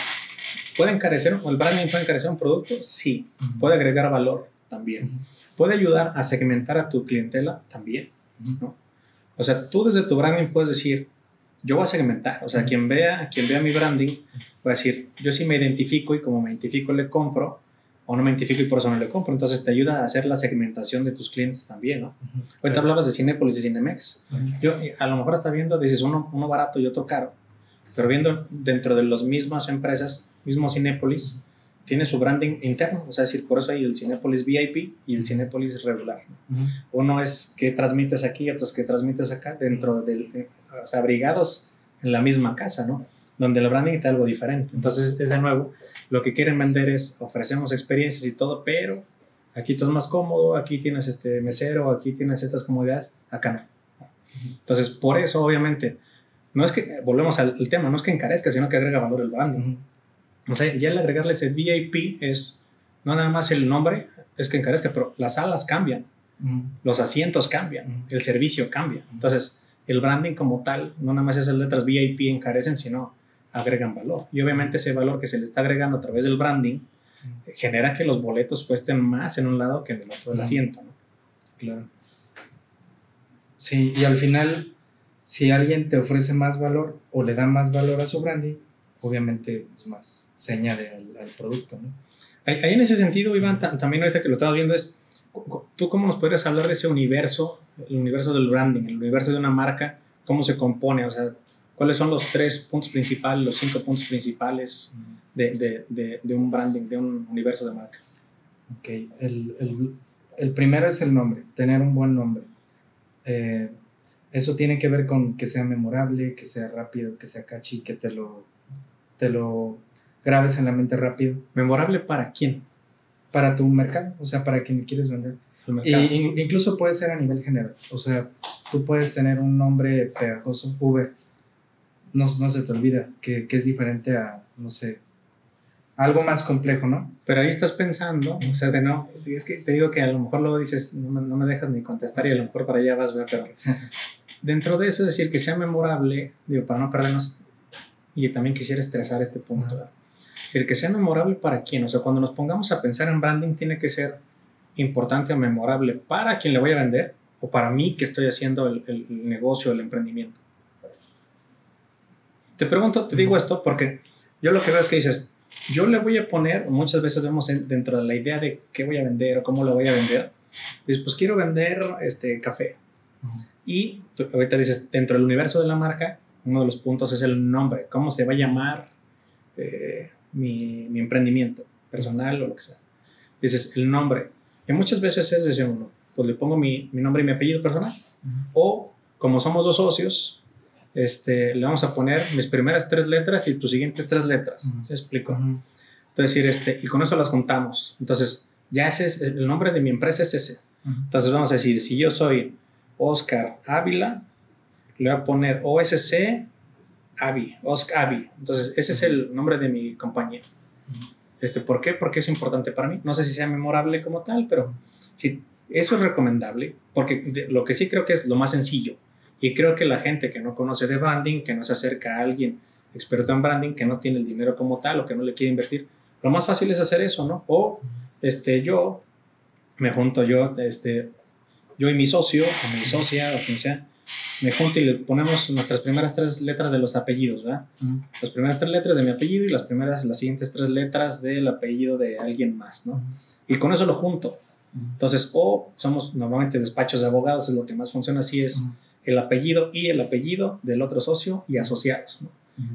¿puede encarecer, o el branding puede encarecer un producto? Sí, puede agregar valor también, puede ayudar a segmentar a tu clientela también, ¿no? O sea, tú desde tu branding puedes decir, yo voy a segmentar, o sea, quien vea, quien vea mi branding, va a decir, yo sí me identifico y como me identifico le compro, o no me identifico y por eso no le compro. Entonces te ayuda a hacer la segmentación de tus clientes también, ¿no? Hoy te hablabas de Cinepolis y Cinemex. Yo, a lo mejor está viendo, dices uno, uno barato y otro caro, pero viendo dentro de las mismas empresas, mismo Cinepolis, tiene su branding interno, o sea, es decir, por eso hay el Cinepolis VIP y el Cinepolis regular. Uno es que transmites aquí, otros que transmites acá, dentro del, eh, o sea, abrigados en la misma casa, ¿no? Donde el branding está algo diferente. Entonces, es de nuevo, lo que quieren vender es ofrecemos experiencias y todo, pero aquí estás más cómodo, aquí tienes este mesero, aquí tienes estas comodidades, acá no. Entonces, por eso, obviamente, no es que, volvemos al, tema, no es que encarezca, sino que agrega valor el branding. O sea, ya el agregarle ese VIP es, no nada más el nombre, es que encarezca, pero las salas cambian. los asientos cambian, el servicio cambia. Entonces, el branding como tal, no nada más esas letras VIP encarecen, sino agregan valor. Y obviamente ese valor que se le está agregando a través del branding genera que los boletos cuesten más en un lado que en el otro del asiento. ¿no? Claro. Sí, y al final, si alguien te ofrece más valor o le da más valor a su branding, obviamente es más señale al, producto. ¿no? Ahí, en ese sentido, Iván, también ahorita que lo estamos viendo es, ¿tú cómo nos podrías hablar de ese universo, el universo del branding, el universo de una marca, cómo se compone? O sea, ¿cuáles son los tres puntos principales, los cinco puntos principales de, de, de, un branding, de un universo de marca? Ok, el, el, el primero es el nombre, tener un buen nombre. Eh, eso tiene que ver con que sea memorable, que sea rápido, que sea catchy, que te lo, te lo grabes en la mente rápido. ¿Memorable para quién? Para tu mercado, o sea, para quien quieres vender. Y, incluso puede ser a nivel general. O sea, tú puedes tener un nombre pegajoso, Uber. No, no se te olvida que, que es diferente a, no sé, algo más complejo, ¿no? Pero ahí estás pensando, o sea, de no, es que te digo que a lo mejor luego dices, no me, no me dejas ni contestar y a lo mejor para allá vas, pero dentro de eso, decir que sea memorable, digo, para no perdernos, y también quisiera estresar este punto, es decir, que sea memorable para quién, o sea, cuando nos pongamos a pensar en branding, tiene que ser importante o memorable para quien le voy a vender o para mí que estoy haciendo el, el negocio, el emprendimiento. Te pregunto, te digo esto porque yo lo que veo es que dices, yo le voy a poner, muchas veces vemos dentro de la idea de qué voy a vender o cómo lo voy a vender, dices, pues quiero vender este café. Y ahorita dices, dentro del universo de la marca, uno de los puntos es el nombre, cómo se va a llamar eh, mi, mi, emprendimiento personal o lo que sea. Dices, el nombre. Y muchas veces es decir, uno, pues le pongo mi, mi nombre y mi apellido personal. O como somos dos socios, este, le vamos a poner mis primeras tres letras y tus siguientes tres letras. ¿Se explico? Entonces, decir, este, y con eso las contamos. Entonces, ya ese es, el nombre de mi empresa es ese. Entonces, vamos a decir, si yo soy Oscar Ávila, le voy a poner OSC Avi, Oscar Avi. Entonces, ese es el nombre de mi compañía. Este, ¿Por qué? Porque es importante para mí. No sé si sea memorable como tal, pero sí, eso es recomendable, porque lo que sí creo que es lo más sencillo y creo que la gente que no conoce de branding, que no se acerca a alguien experto en branding, que no tiene el dinero como tal o que no le quiere invertir, lo más fácil es hacer eso, ¿no? O este, yo me junto, yo, este, yo y mi socio, o mi socia, o quien sea, me junto y le ponemos nuestras primeras tres letras de los apellidos, ¿verdad? Las primeras tres letras de mi apellido y las primeras, las siguientes tres letras del apellido de alguien más, ¿no? Y con eso lo junto. Entonces, o somos normalmente despachos de abogados, es lo que más funciona así, es el apellido y el apellido del otro socio y asociados. ¿no?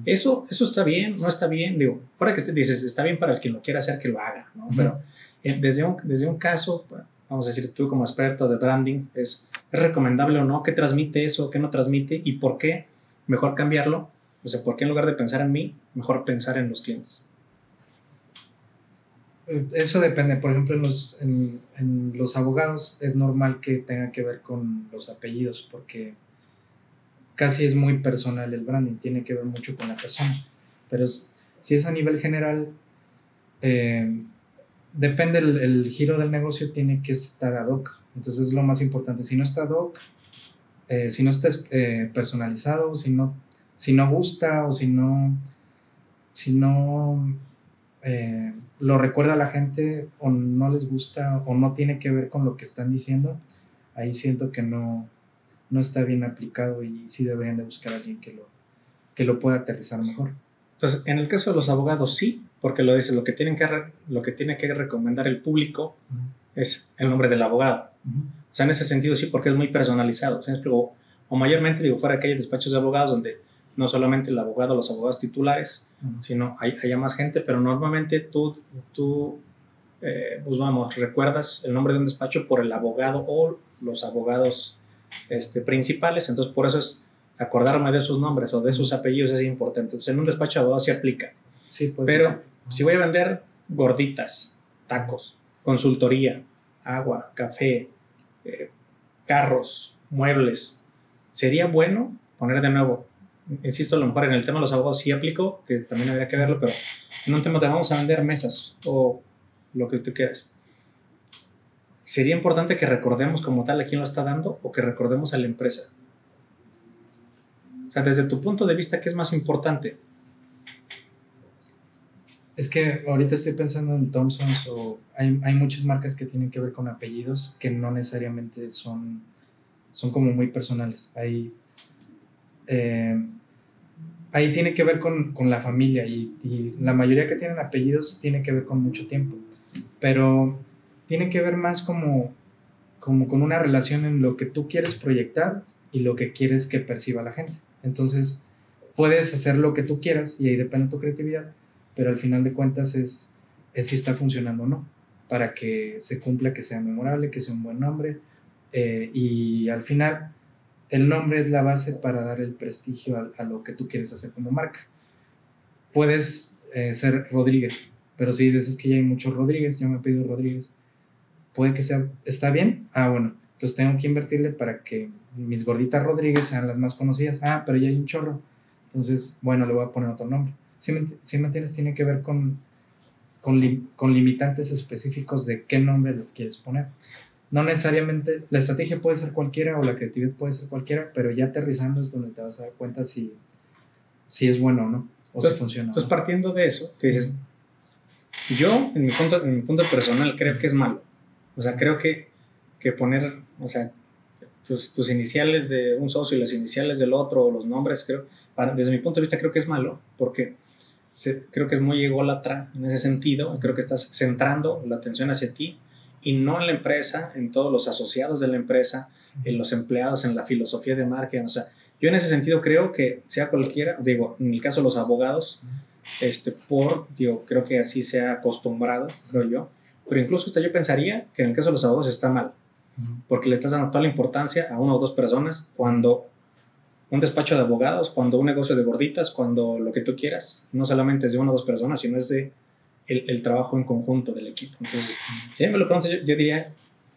eso, eso está bien, no está bien. Digo, fuera que dices, está bien para el que lo quiera hacer que lo haga, ¿no? Pero eh, desde, un, desde un caso, vamos a decir, tú como experto de branding, es, ¿es recomendable o no? ¿Qué transmite eso? ¿Qué no transmite? ¿Y por qué? Mejor cambiarlo. O sea, ¿por qué en lugar de pensar en mí, mejor pensar en los clientes? Eso depende. Por ejemplo, en los, en, los abogados es normal que tenga que ver con los apellidos porque casi es muy personal el branding, tiene que ver mucho con la persona. Pero si es a nivel general, eh, depende el, giro del negocio, tiene que estar ad hoc. Entonces es lo más importante. Si no está ad hoc, eh, si no está eh, personalizado, si no, si no gusta o si no, si no lo recuerda a la gente o no les gusta o no tiene que ver con lo que están diciendo, ahí siento que no, no está bien aplicado y sí deberían de buscar a alguien que lo, que lo pueda aterrizar mejor. Entonces, en el caso de los abogados sí, porque lo dice, lo que, tienen que lo que tiene que recomendar el público es el nombre del abogado. O sea, en ese sentido sí, porque es muy personalizado. O, o mayormente, digo, fuera que hay despachos de abogados donde no solamente el abogado, los abogados titulares, sino hay, haya más gente, pero normalmente tú, tú eh, pues vamos, recuerdas el nombre de un despacho por el abogado o los abogados este, principales, entonces por eso es acordarme de sus nombres o de sus apellidos es importante. Entonces en un despacho de abogados se aplica. Sí, Pero si voy a vender gorditas, tacos, consultoría, agua, café, eh, carros, muebles, sería bueno poner de nuevo, insisto, a lo mejor en el tema de los abogados sí aplico, que también habría que verlo, pero en un tema te vamos a vender mesas o lo que tú quieras. ¿sería importante que recordemos como tal a quién lo está dando o que recordemos a la empresa? O sea, desde tu punto de vista, ¿qué es más importante? Es que ahorita estoy pensando en Thompson's o hay, hay, muchas marcas que tienen que ver con apellidos que no necesariamente son, son como muy personales. Hay, eh, ahí tiene que ver con, con la familia y, la mayoría que tienen apellidos tiene que ver con mucho tiempo, pero tiene que ver más como, como con una relación en lo que tú quieres proyectar y lo que quieres que perciba la gente. Entonces, puedes hacer lo que tú quieras y ahí depende tu creatividad pero al final de cuentas es, es si está funcionando o no, para que se cumpla, que sea memorable, que sea un buen nombre, eh, y al final el nombre es la base para dar el prestigio a, lo que tú quieres hacer como marca. Puedes eh, ser Rodríguez, pero si dices es que ya hay muchos Rodríguez, yo me he pedido Rodríguez, puede que sea, ¿está bien? Ah, bueno, entonces tengo que invertirle para que mis gorditas Rodríguez sean las más conocidas. Ah, pero ya hay un chorro. Entonces, bueno, le voy a poner otro nombre si me, si tiene que ver con, con, con, limitantes específicos de qué nombre les quieres poner. No necesariamente, la estrategia puede ser cualquiera o la creatividad puede ser cualquiera, pero ya aterrizando es donde te vas a dar cuenta si, si es bueno o no, o entonces, si funciona. Entonces, partiendo de eso, que dices, yo, en mi, punto, en mi punto personal, creo que es malo. O sea, creo que, que poner, o sea, tus, tus, iniciales de un socio y las iniciales del otro, o los nombres, creo, para, desde mi punto de vista, creo que es malo, porque creo que es muy ególatra en ese sentido. Creo que estás centrando la atención hacia ti y no en la empresa, en todos los asociados de la empresa, en los empleados, en la filosofía de marketing. O sea, yo en ese sentido creo que sea cualquiera, digo, en el caso de los abogados, este, por, digo, creo que así se ha acostumbrado, creo yo. Pero incluso hasta yo pensaría que en el caso de los abogados está mal, porque le estás dando toda la importancia a una o dos personas cuando un despacho de abogados, cuando un negocio de gorditas, cuando lo que tú quieras, no solamente es de una o dos personas, sino es de el, el trabajo en conjunto del equipo. Entonces, si me lo preguntas, yo, yo, diría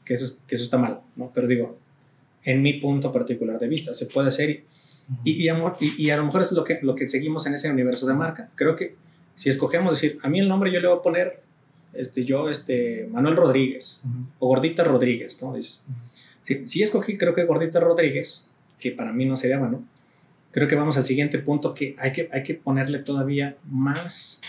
que eso, que eso está mal, ¿no? Pero digo, en mi punto particular de vista, se puede hacer y, y, y, amor, y, y a lo mejor es lo que, lo que seguimos en ese universo de marca. Creo que si escogemos decir, a mí el nombre yo le voy a poner, este, yo, este, Manuel Rodríguez uh -huh. o Gordita Rodríguez, ¿no? Dices, uh -huh. si, si escogí, creo que Gordita Rodríguez, que para mí no sería bueno, creo que vamos al siguiente punto que hay que, hay que ponerle todavía más,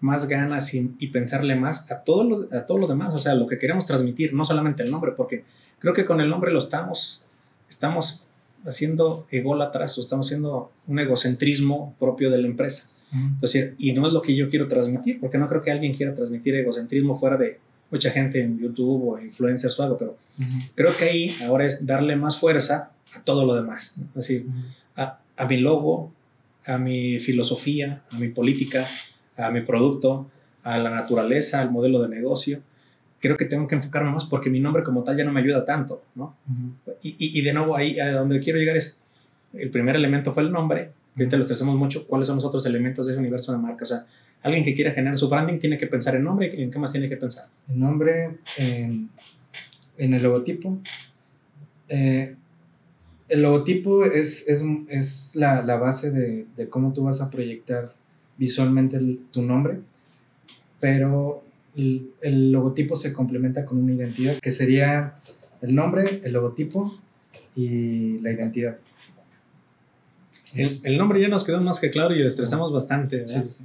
más ganas y, y pensarle más a todo, lo, a todo lo demás, o sea, lo que queremos transmitir, no solamente el nombre, porque creo que con el nombre lo estamos, estamos haciendo ególatras o estamos haciendo un egocentrismo propio de la empresa. Uh -huh. Entonces, y no es lo que yo quiero transmitir, porque no creo que alguien quiera transmitir egocentrismo fuera de mucha gente en YouTube o influencers o algo, pero uh -huh. creo que ahí ahora es darle más fuerza a todo lo demás. ¿no? Es decir, uh -huh. a, a, mi logo, a mi filosofía, a mi política, a mi producto, a la naturaleza, al modelo de negocio. Creo que tengo que enfocarme más porque mi nombre como tal ya no me ayuda tanto, ¿no? Uh -huh. y, y, y, de nuevo ahí a donde quiero llegar es, el primer elemento fue el nombre, que ahorita lo estresamos mucho, ¿cuáles son los otros elementos de ese universo de marca? O sea, alguien que quiera generar su branding tiene que pensar en nombre, ¿en qué más tiene que pensar? El nombre, en, en el logotipo, eh, el logotipo es, es, es la, la, base de, de, cómo tú vas a proyectar visualmente el, tu nombre, pero el, el, logotipo se complementa con una identidad, que sería el nombre, el logotipo y la identidad. El, el nombre ya nos quedó más que claro y lo estresamos bastante. Sí, sí.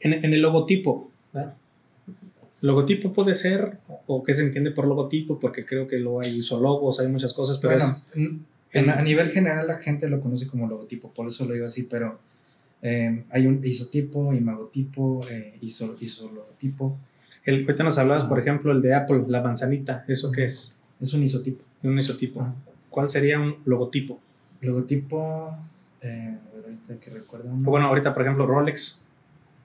En, en, el logotipo, ¿verdad? Logotipo puede ser, o qué se entiende por logotipo, porque creo que lo hay isologos, hay muchas cosas, pero bueno, es, en, a nivel general la gente lo conoce como logotipo, por eso lo digo así, pero eh, hay un isotipo, imagotipo, eh, iso, isologotipo. El, ahorita nos hablabas, por ejemplo, el de Apple, la manzanita, ¿eso qué es? Es un isotipo. Un isotipo. ¿Cuál sería un logotipo? Logotipo, eh, ahorita que recuerdo. Bueno, ahorita, por ejemplo, Rolex.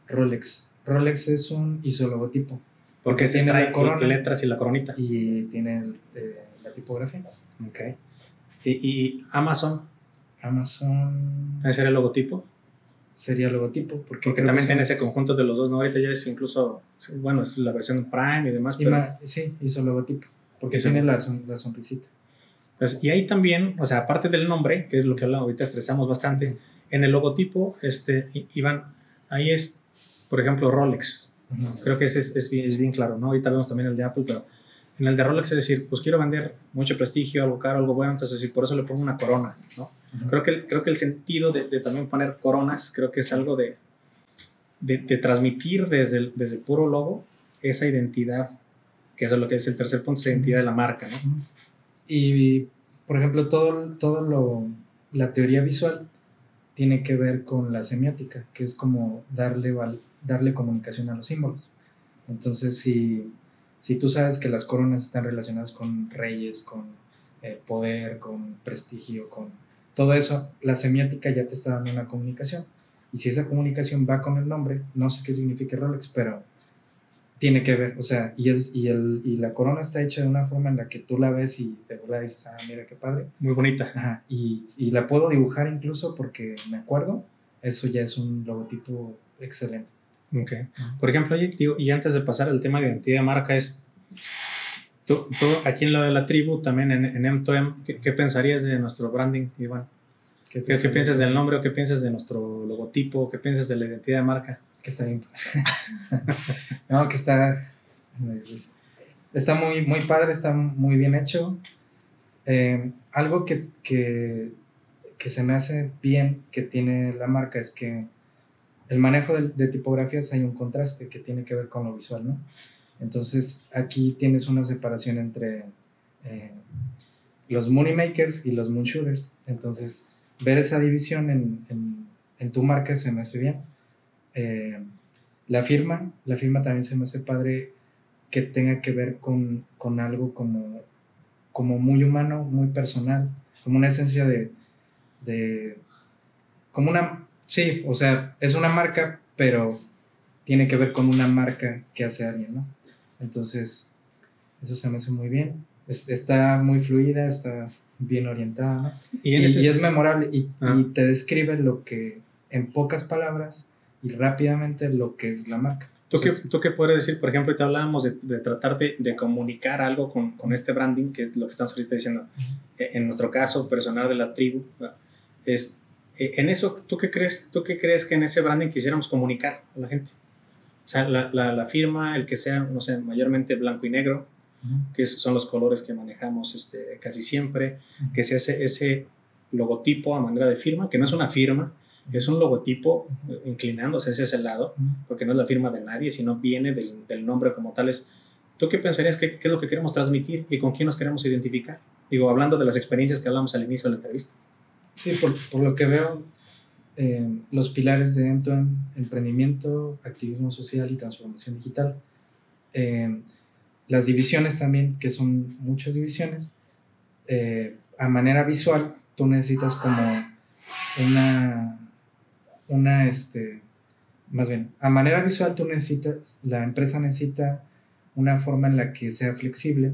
Rolex. Rolex es un isologotipo. Porque, porque tiene la corona, letras y la coronita. Y tiene eh, la tipografía. Ok. ¿Y, y Amazon? Amazon. ¿Ese sería el logotipo? Sería logotipo. Porque, porque también tiene ese conjunto de los dos, ¿no? Ahorita ya es incluso, bueno, es la versión Prime y demás. Y pero... sí, hizo logotipo. Porque tiene la, son, la sonrisita. Pues, y ahí también, o sea, aparte del nombre, que es lo que hablamos ahorita, estresamos bastante, en el logotipo, este, Iván, ahí es, por ejemplo, Rolex. Uh -huh. Creo que ese es, es, bien, es, bien, claro, ¿no? Ahorita vemos también el de Apple, pero En el de Rolex es decir, pues quiero vender mucho prestigio, algo caro, algo bueno, entonces sí, por eso le pongo una corona, ¿no? Creo, que, creo que el sentido de, de, también poner coronas, creo que es algo de, de, de transmitir desde el, desde el puro logo esa identidad, que eso es lo que es el tercer punto, esa identidad de la marca, ¿no? Y, por ejemplo, todo, todo lo, la teoría visual tiene que ver con la semiótica, que es como darle, darle comunicación a los símbolos. Entonces, si, si tú sabes que las coronas están relacionadas con reyes, con eh, poder, con prestigio, con todo eso, la semiótica ya te está dando una comunicación. Y si esa comunicación va con el nombre, no sé qué significa Rolex, pero tiene que ver, o sea, y, es, y, el, y la corona está hecha de una forma en la que tú la ves y de verdad dices, ah, mira qué padre. Muy bonita. Ajá, y, y la puedo dibujar incluso porque me acuerdo, eso ya es un logotipo excelente. Ok. Por ejemplo, y antes de pasar al tema de identidad de marca, es, tú, tú aquí en lo de la tribu, también en, en M2M, ¿qué, ¿qué, pensarías de nuestro branding, Iván? ¿Qué, ¿Qué, ¿Qué piensas del nombre o qué piensas de nuestro logotipo? ¿Qué piensas de la identidad de marca? que está bien no, que está, está muy, muy padre, está muy bien hecho. Eh, algo que, que, que, se me hace bien que tiene la marca es que el manejo de, de, tipografías hay un contraste que tiene que ver con lo visual, ¿no? Entonces aquí tienes una separación entre eh, los money makers y los moonshooters. Entonces ver esa división en, tu marca se me hace bien eh, la firma, la firma también se me hace padre que tenga que ver con, algo como, como muy humano, muy personal, como una esencia de, de, como una, sí, o sea, es una marca, pero tiene que ver con una marca que hace alguien, ¿no? Entonces, eso se me hace muy bien. está muy fluida, está bien orientada, ¿no? Y, es memorable y, ah. y, te describe lo que en pocas palabras y rápidamente lo que es la marca. ¿Tú, qué, ¿Tú qué puedes decir? Por ejemplo, te hablábamos de, de tratar de, de, comunicar algo con, con, este branding, que es lo que estamos ahorita diciendo. E, en nuestro caso, personal de la tribu, es, e, en eso, ¿tú qué, crees, ¿tú qué crees que en ese branding quisiéramos comunicar a la gente? O sea, la, la, la firma, el que sea, no sé, mayormente blanco y negro, uh -huh. que son los colores que manejamos este, casi siempre, uh -huh. que sea ese, ese logotipo a manera de firma, que no es una firma, es un logotipo inclinándose hacia ese lado, porque no es la firma de nadie, sino viene del, del nombre como tal. ¿Tú qué pensarías que, qué es lo que queremos transmitir y con quién nos queremos identificar? Digo, hablando de las experiencias que hablamos al inicio de la entrevista. Sí, por, por lo que veo, eh, los pilares de Entoen, emprendimiento, activismo social y transformación digital. Eh, las divisiones también, que son muchas divisiones, eh, a manera visual, tú necesitas como una una, este, más bien, a manera visual tú necesitas, la empresa necesita una forma en la que sea flexible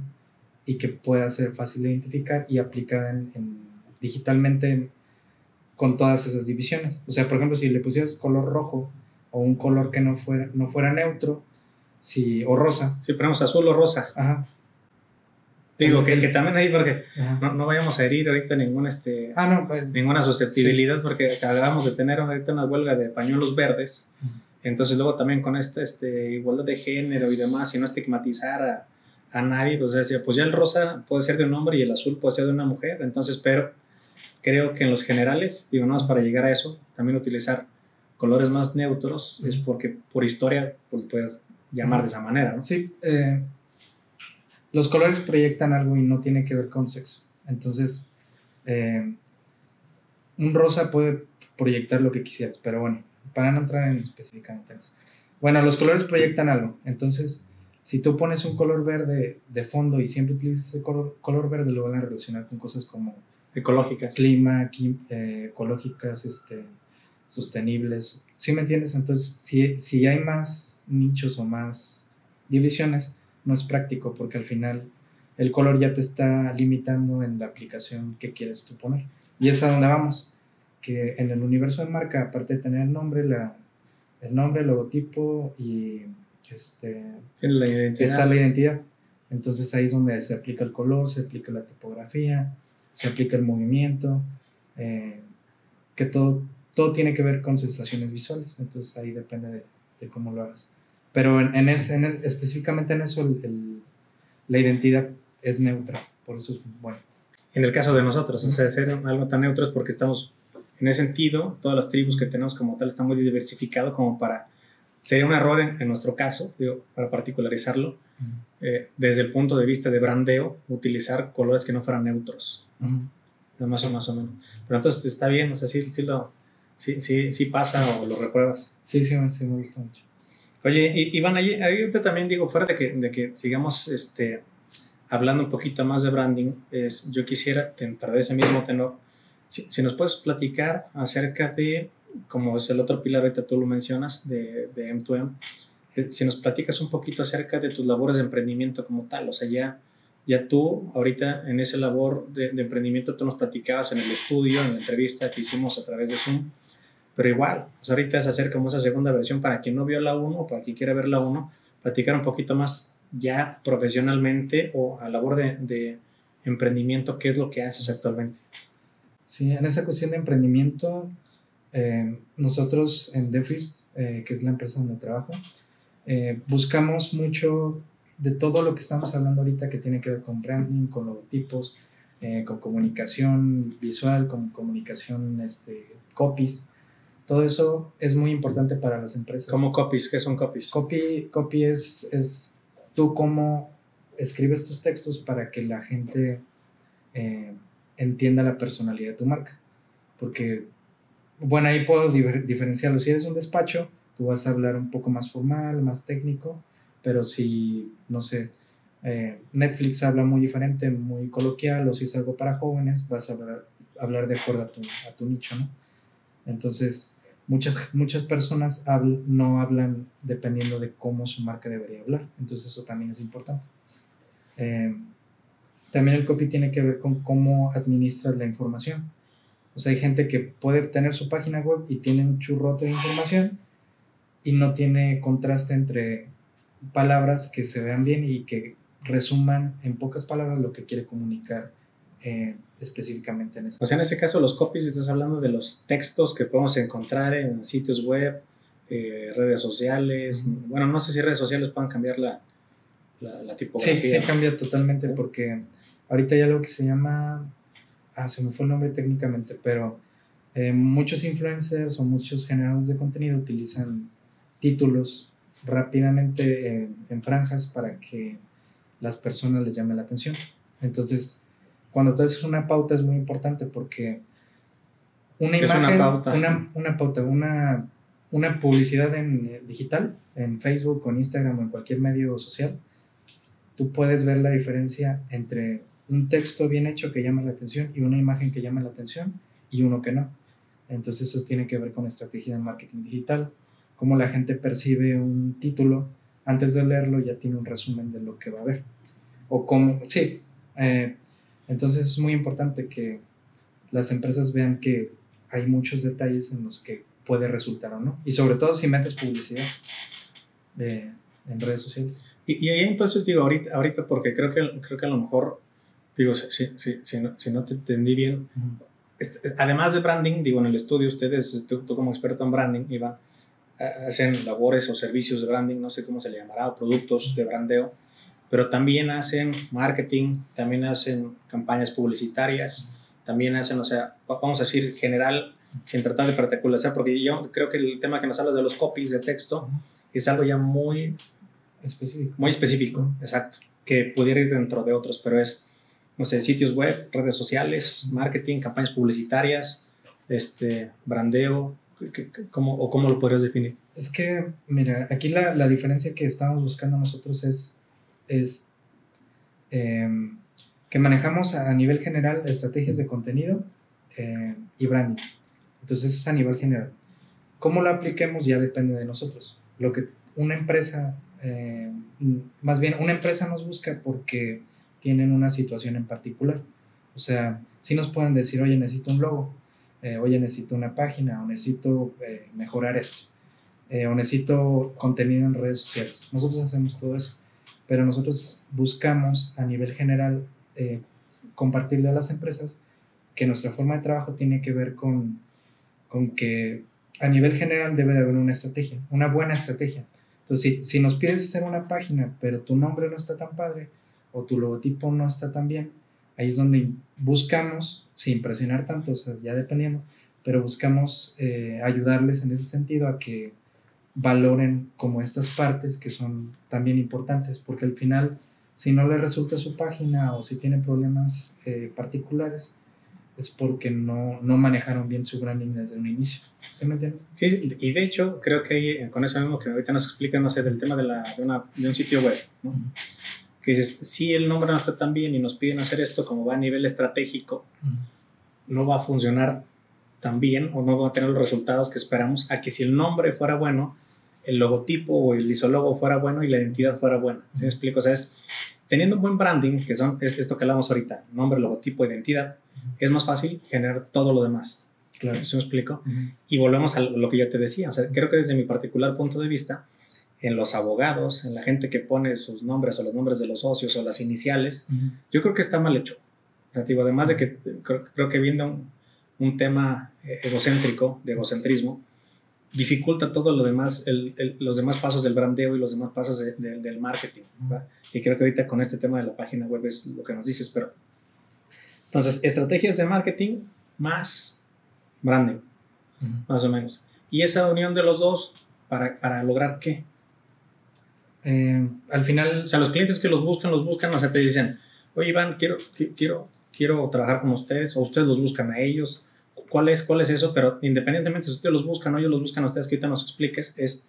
y que pueda ser fácil de identificar y aplicar en, en, digitalmente con todas esas divisiones. O sea, por ejemplo, si le pusieras color rojo o un color que no fuera, no fuera neutro, si, o rosa. Si ponemos azul o rosa. Ajá. Digo, que, que, también ahí, porque no, no, vayamos a herir ahorita ningún, este, ah, no, pues, ninguna susceptibilidad, sí. porque acabamos de tener ahorita una huelga de pañuelos verdes. Uh -huh. Entonces, luego también con esta este, igualdad de género y demás, y no estigmatizar a, a nadie, pues, decía, pues ya el rosa puede ser de un hombre y el azul puede ser de una mujer. Entonces, pero creo que en los generales, digo, no más para llegar a eso, también utilizar colores más neutros, es porque por historia pues, puedes llamar de esa manera, ¿no? Sí. Eh los colores proyectan algo y no tiene que ver con sexo. Entonces, eh, un rosa puede proyectar lo que quisieras, pero bueno, para no entrar en específicamente eso. Bueno, los colores proyectan algo. Entonces, si tú pones un color verde de fondo y siempre utilizas ese color, color verde, lo van a relacionar con cosas como ecológicas, clima, eh, ecológicas, este, sostenibles. ¿Sí me entiendes? Entonces, si, si hay más nichos o más divisiones, no es práctico porque al final el color ya te está limitando en la aplicación que quieres tú poner. Y es a donde vamos, que en el universo de marca, aparte de tener el nombre, la, el nombre, el logotipo y este, la está la identidad. Entonces ahí es donde se aplica el color, se aplica la tipografía, se aplica el movimiento, eh, que todo, todo tiene que ver con sensaciones visuales. Entonces ahí depende de, de cómo lo hagas. Pero en, en, ese, en el, específicamente en eso, el, el, la identidad es neutra, por eso es bueno. En el caso de nosotros, o sea, ser algo tan neutro es porque estamos, en ese sentido, todas las tribus que tenemos como tal están muy diversificados como para, sería un error en, nuestro caso, digo, para particularizarlo, eh, desde el punto de vista de brandeo, utilizar colores que no fueran neutros. Más o más o menos. Pero entonces está bien, o sea, sí, sí lo, sí, sí, sí pasa o lo repruebas. Sí, sí, sí me gusta mucho. Oye, Iván, ahí, ahí también digo, fuera de que, de que sigamos este, hablando un poquito más de branding, es, yo quisiera, dentro de ese mismo tenor, si, nos puedes platicar acerca de, como es el otro pilar, ahorita tú lo mencionas, de, de M2M, eh, si nos platicas un poquito acerca de tus labores de emprendimiento como tal, o sea, ya, ya tú, ahorita en esa labor de, de emprendimiento, tú nos platicabas en el estudio, en la entrevista que hicimos a través de Zoom, pero igual, pues ahorita es hacer como esa segunda versión para quien no vio la 1 o para quien quiera ver la 1, platicar un poquito más ya profesionalmente o a labor de, de emprendimiento, ¿qué es lo que haces actualmente? Sí, en esa cuestión de emprendimiento, eh, nosotros en Defis, eh, que es la empresa donde trabajo, eh, buscamos mucho de todo lo que estamos hablando ahorita que tiene que ver con branding, con logotipos, con comunicación visual, con comunicación este, copies. Todo eso es muy importante para las empresas. ¿Cómo copies? ¿Qué son copies? Copy, copy es, es tú cómo escribes tus textos para que la gente eh, entienda la personalidad de tu marca. Porque, bueno, ahí puedo diferenciarlo. Si eres un despacho, tú vas a hablar un poco más formal, más técnico, pero si, no sé, eh, Netflix habla muy diferente, muy coloquial, o si es algo para jóvenes, vas a hablar, hablar de acuerdo a tu, a tu nicho, ¿no? Entonces, muchas, muchas personas no hablan dependiendo de cómo su marca debería hablar. Entonces eso también es importante. Eh, también el copy tiene que ver con cómo administras la información. O sea, hay gente que puede tener su página web y tiene un churrote de información y no tiene contraste entre palabras que se vean bien y que resuman en pocas palabras lo que quiere comunicar eh, específicamente en ese O sea, en ese caso los copies estás hablando de los textos que podemos encontrar en sitios web, eh, redes sociales. Bueno, no sé si redes sociales puedan cambiar la, la, tipografía. Sí, sí cambia totalmente porque ahorita hay algo que se llama, ah, se me fue el nombre técnicamente, pero eh, muchos influencers o muchos generadores de contenido utilizan títulos rápidamente en franjas para que las personas les llame la atención. Entonces, cuando tú haces una pauta es muy importante porque una imagen, una pauta? Una, pauta, una, una publicidad en eh, digital, en Facebook o en Instagram o en cualquier medio social, tú puedes ver la diferencia entre un texto bien hecho que llama la atención y una imagen que llama la atención y uno que no. Entonces eso tiene que ver con estrategia de marketing digital, cómo la gente percibe un título, antes de leerlo ya tiene un resumen de lo que va a ver. O cómo, sí, eh, entonces es muy importante que las empresas vean que hay muchos detalles en los que puede resultar o no. Y sobre todo si metes publicidad en redes sociales. Y, ahí entonces digo, ahorita, ahorita porque creo que, creo que a lo mejor, digo, si, si, si, no, si no, te entendí bien, este, además de branding, digo, en el estudio ustedes, tú, como experto en branding, Iván, hacen labores o servicios de branding, no sé cómo se le llamará, o productos de brandeo pero también hacen marketing, también hacen campañas publicitarias, también hacen, o sea, vamos a decir general, sin tratar de particularizar, porque yo creo que el tema que nos habla de los copies de texto es algo ya muy específico, muy específico, exacto, que pudiera ir dentro de otros, pero es, no sé, sitios web, redes sociales, marketing, campañas publicitarias, este, brandeo, ¿cómo, o cómo lo podrías definir? Es que, mira, aquí la, la diferencia que estamos buscando nosotros es es em, que manejamos a nivel general estrategias de contenido eh, y branding. Entonces eso es a nivel general. Cómo lo apliquemos ya depende de nosotros. Lo que una empresa, eh, más bien una empresa nos busca porque tienen una situación en particular. O sea, si nos pueden decir, oye, necesito un logo, eh, oye, necesito una página, o necesito mejorar esto, o necesito contenido en redes sociales. Nosotros hacemos todo eso pero nosotros buscamos a nivel general eh, compartirle a las empresas que nuestra forma de trabajo tiene que ver con, con que a nivel general debe de haber una estrategia, una buena estrategia. Entonces, si, si, nos pides hacer una página, pero tu nombre no está tan padre, o tu logotipo no está tan bien, ahí es donde buscamos, sin presionar tanto, o sea, ya dependiendo, pero buscamos eh, ayudarles en ese sentido a que valoren como estas partes que son también importantes, porque al final, si no le resulta su página o si tiene problemas eh, particulares, es porque no, no, manejaron bien su branding desde un inicio. ¿Sí me entiendes? Sí, y de hecho, creo que con eso mismo que ahorita nos explica, no sé, del tema de, la, de, una, de un sitio web, ¿no? Que dices, si el nombre no está tan bien y nos piden hacer esto como va a nivel estratégico, no va a funcionar tan bien o no va a tener los resultados que esperamos a que si el nombre fuera bueno, el logotipo o el isólogo fuera bueno y la identidad fuera buena. ¿Sí me explico? O sea, es, teniendo un buen branding, que son es esto que hablamos ahorita, nombre, logotipo, identidad, es más fácil generar todo lo demás. Claro. ¿Sí me explico? Y volvemos a lo que yo te decía. O sea, creo que desde mi particular punto de vista, en los abogados, en la gente que pone sus nombres o los nombres de los socios o las iniciales, yo creo que está mal hecho. además de que creo, que viendo un, un, tema eh, egocéntrico, de egocentrismo, dificulta todo lo demás, los demás pasos del brandeo y los demás pasos del marketing. Y creo que ahorita con este tema de la página web es lo que nos dices, pero... Entonces, estrategias de marketing más branding, más o menos. Y esa unión de los dos, ¿para, para lograr qué? Eh, al final... O sea, los clientes que los buscan, los buscan, o sea, te dicen, oye Iván, quiero, quiero, quiero trabajar con ustedes, o ustedes los buscan a ellos. ¿Cuál es, cuál es eso? Pero independientemente si ustedes los buscan o ellos los buscan a ustedes, que ahorita nos expliques, es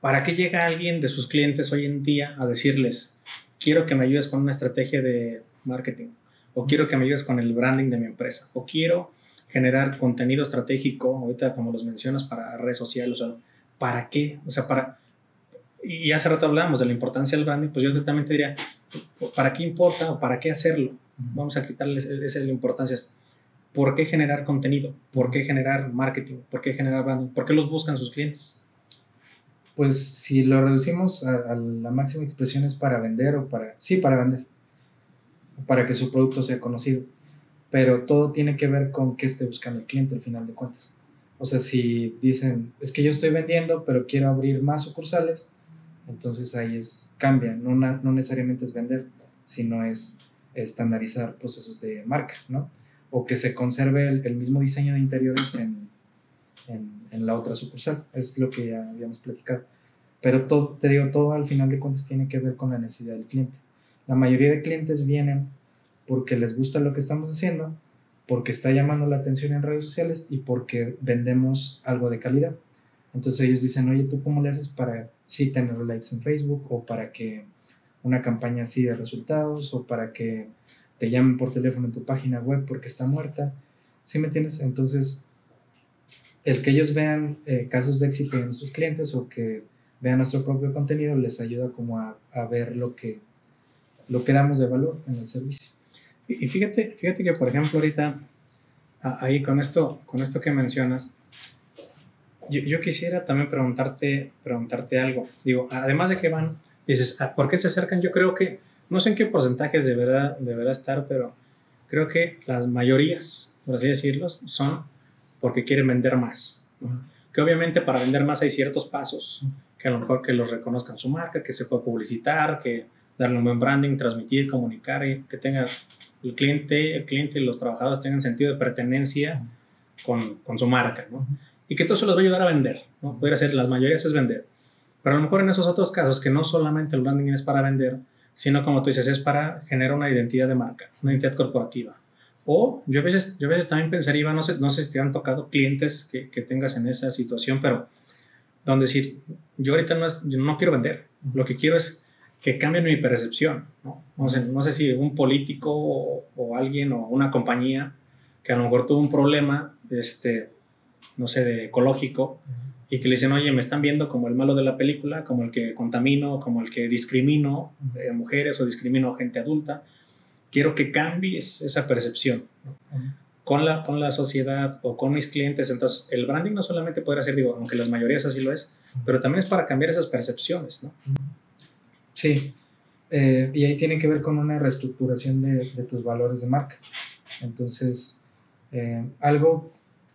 ¿para qué llega alguien de sus clientes hoy en día a decirles, quiero que me ayudes con una estrategia de marketing, o quiero que me ayudes con el branding de mi empresa, o quiero generar contenido estratégico, ahorita como los mencionas, para redes sociales, o sea, ¿para qué? O sea, para, y hace rato hablábamos de la importancia del branding, pues yo totalmente diría, ¿para qué importa o para qué hacerlo? Vamos a quitarle esa la importancia. ¿Por qué generar contenido? ¿Por qué generar marketing? ¿Por qué generar branding? ¿Por qué los buscan sus clientes? Pues si lo reducimos a, la máxima expresión es para vender o para... Sí, para vender. Para que su producto sea conocido. Pero todo tiene que ver con qué esté buscando el cliente al final de cuentas. O sea, si dicen, es que yo estoy vendiendo, pero quiero abrir más sucursales, entonces ahí es, cambia, no, no necesariamente es vender, sino es estandarizar procesos de marca, ¿no? O que se conserve el, mismo diseño de interiores en, en, la otra sucursal, es lo que ya habíamos platicado. Pero todo, te digo, todo al final de cuentas tiene que ver con la necesidad del cliente. La mayoría de clientes vienen porque les gusta lo que estamos haciendo, porque está llamando la atención en redes sociales y porque vendemos algo de calidad. Entonces ellos dicen, oye, ¿tú cómo le haces para sí tener likes en Facebook o para que una campaña así de resultados o para que te llamen por teléfono en tu página web porque está muerta? ¿Sí me entiendes? Entonces, el que ellos vean eh, casos de éxito de nuestros clientes o que vean nuestro propio contenido les ayuda como a, a ver lo que, lo que damos de valor en el servicio. Y, fíjate, fíjate que, por ejemplo, ahorita, ahí con esto, con esto que mencionas, yo, quisiera también preguntarte, preguntarte algo. Digo, además de que van, dices, ah, ¿por qué se acercan? Yo creo que, no sé en qué porcentajes deberá, deberá estar, pero creo que las mayorías, por así decirlo, son porque quieren vender más. Que obviamente para vender más hay ciertos pasos, que a lo mejor que los reconozcan su marca, que se pueda publicitar, que darle un buen branding, transmitir, comunicar, y que tenga el cliente, el cliente y los trabajadores tengan sentido de pertenencia con, con su marca, ¿no? Y que todo eso los va a ayudar a vender, ¿no? Puede ser, las mayorías es vender. Pero a lo mejor en esos otros casos que no solamente el branding es para vender, sino como tú dices, es para generar una identidad de marca, una identidad corporativa. O yo a veces, yo a veces también pensaría, no sé, no sé si te han tocado clientes que, que tengas en esa situación, pero donde decir, yo ahorita no, no quiero vender, lo que quiero es que cambien mi percepción. ¿no? No, sé, no sé si un político o, o, alguien o una compañía que a lo mejor tuvo un problema, este, no sé, de ecológico, y que le dicen, oye, me están viendo como el malo de la película, como el que contamino, como el que discrimino a mujeres o discrimino a gente adulta. Quiero que cambies esa percepción con, la, con la sociedad o con mis clientes. Entonces, el branding no solamente podrá ser, digo, aunque las mayorías así lo es, pero también es para cambiar esas percepciones, ¿no? Sí, eh, y ahí tiene que ver con una reestructuración de, de tus valores de marca. Entonces, eh, algo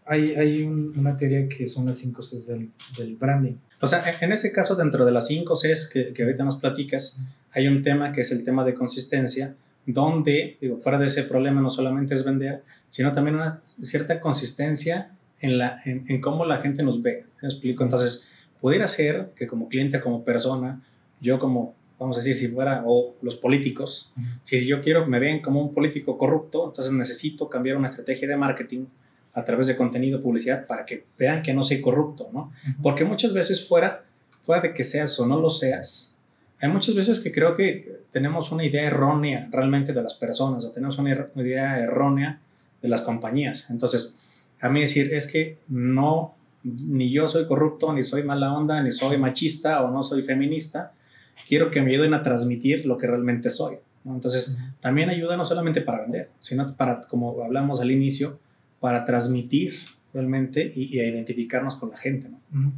hay, hay una teoría que son las cinco Cs del, del, branding. O sea, en ese caso, dentro de las cinco Cs que, que ahorita nos platicas, hay un tema que es el tema de consistencia, donde, digo, fuera de ese problema no solamente es vender, sino también una cierta consistencia en, la, en, cómo la gente nos ve. ¿Me explico? Entonces, pudiera ser que como cliente, como persona, yo como, vamos a decir, si fuera, o los políticos, si yo quiero, me ven como un político corrupto, entonces necesito cambiar una estrategia de marketing a través de contenido, publicidad, para que vean que no soy corrupto, ¿no? Porque muchas veces fuera, fuera de que seas o no lo seas, hay muchas veces que creo que tenemos una idea errónea realmente de las personas o tenemos una idea errónea de las compañías. Entonces, a mí decir es que no, ni yo soy corrupto, ni soy mala onda, ni soy machista o no soy feminista, quiero que me ayuden a transmitir lo que realmente soy. Entonces, también ayuda no solamente para vender, sino para, como hablamos al inicio, para transmitir realmente y, a identificarnos con la gente. ¿no?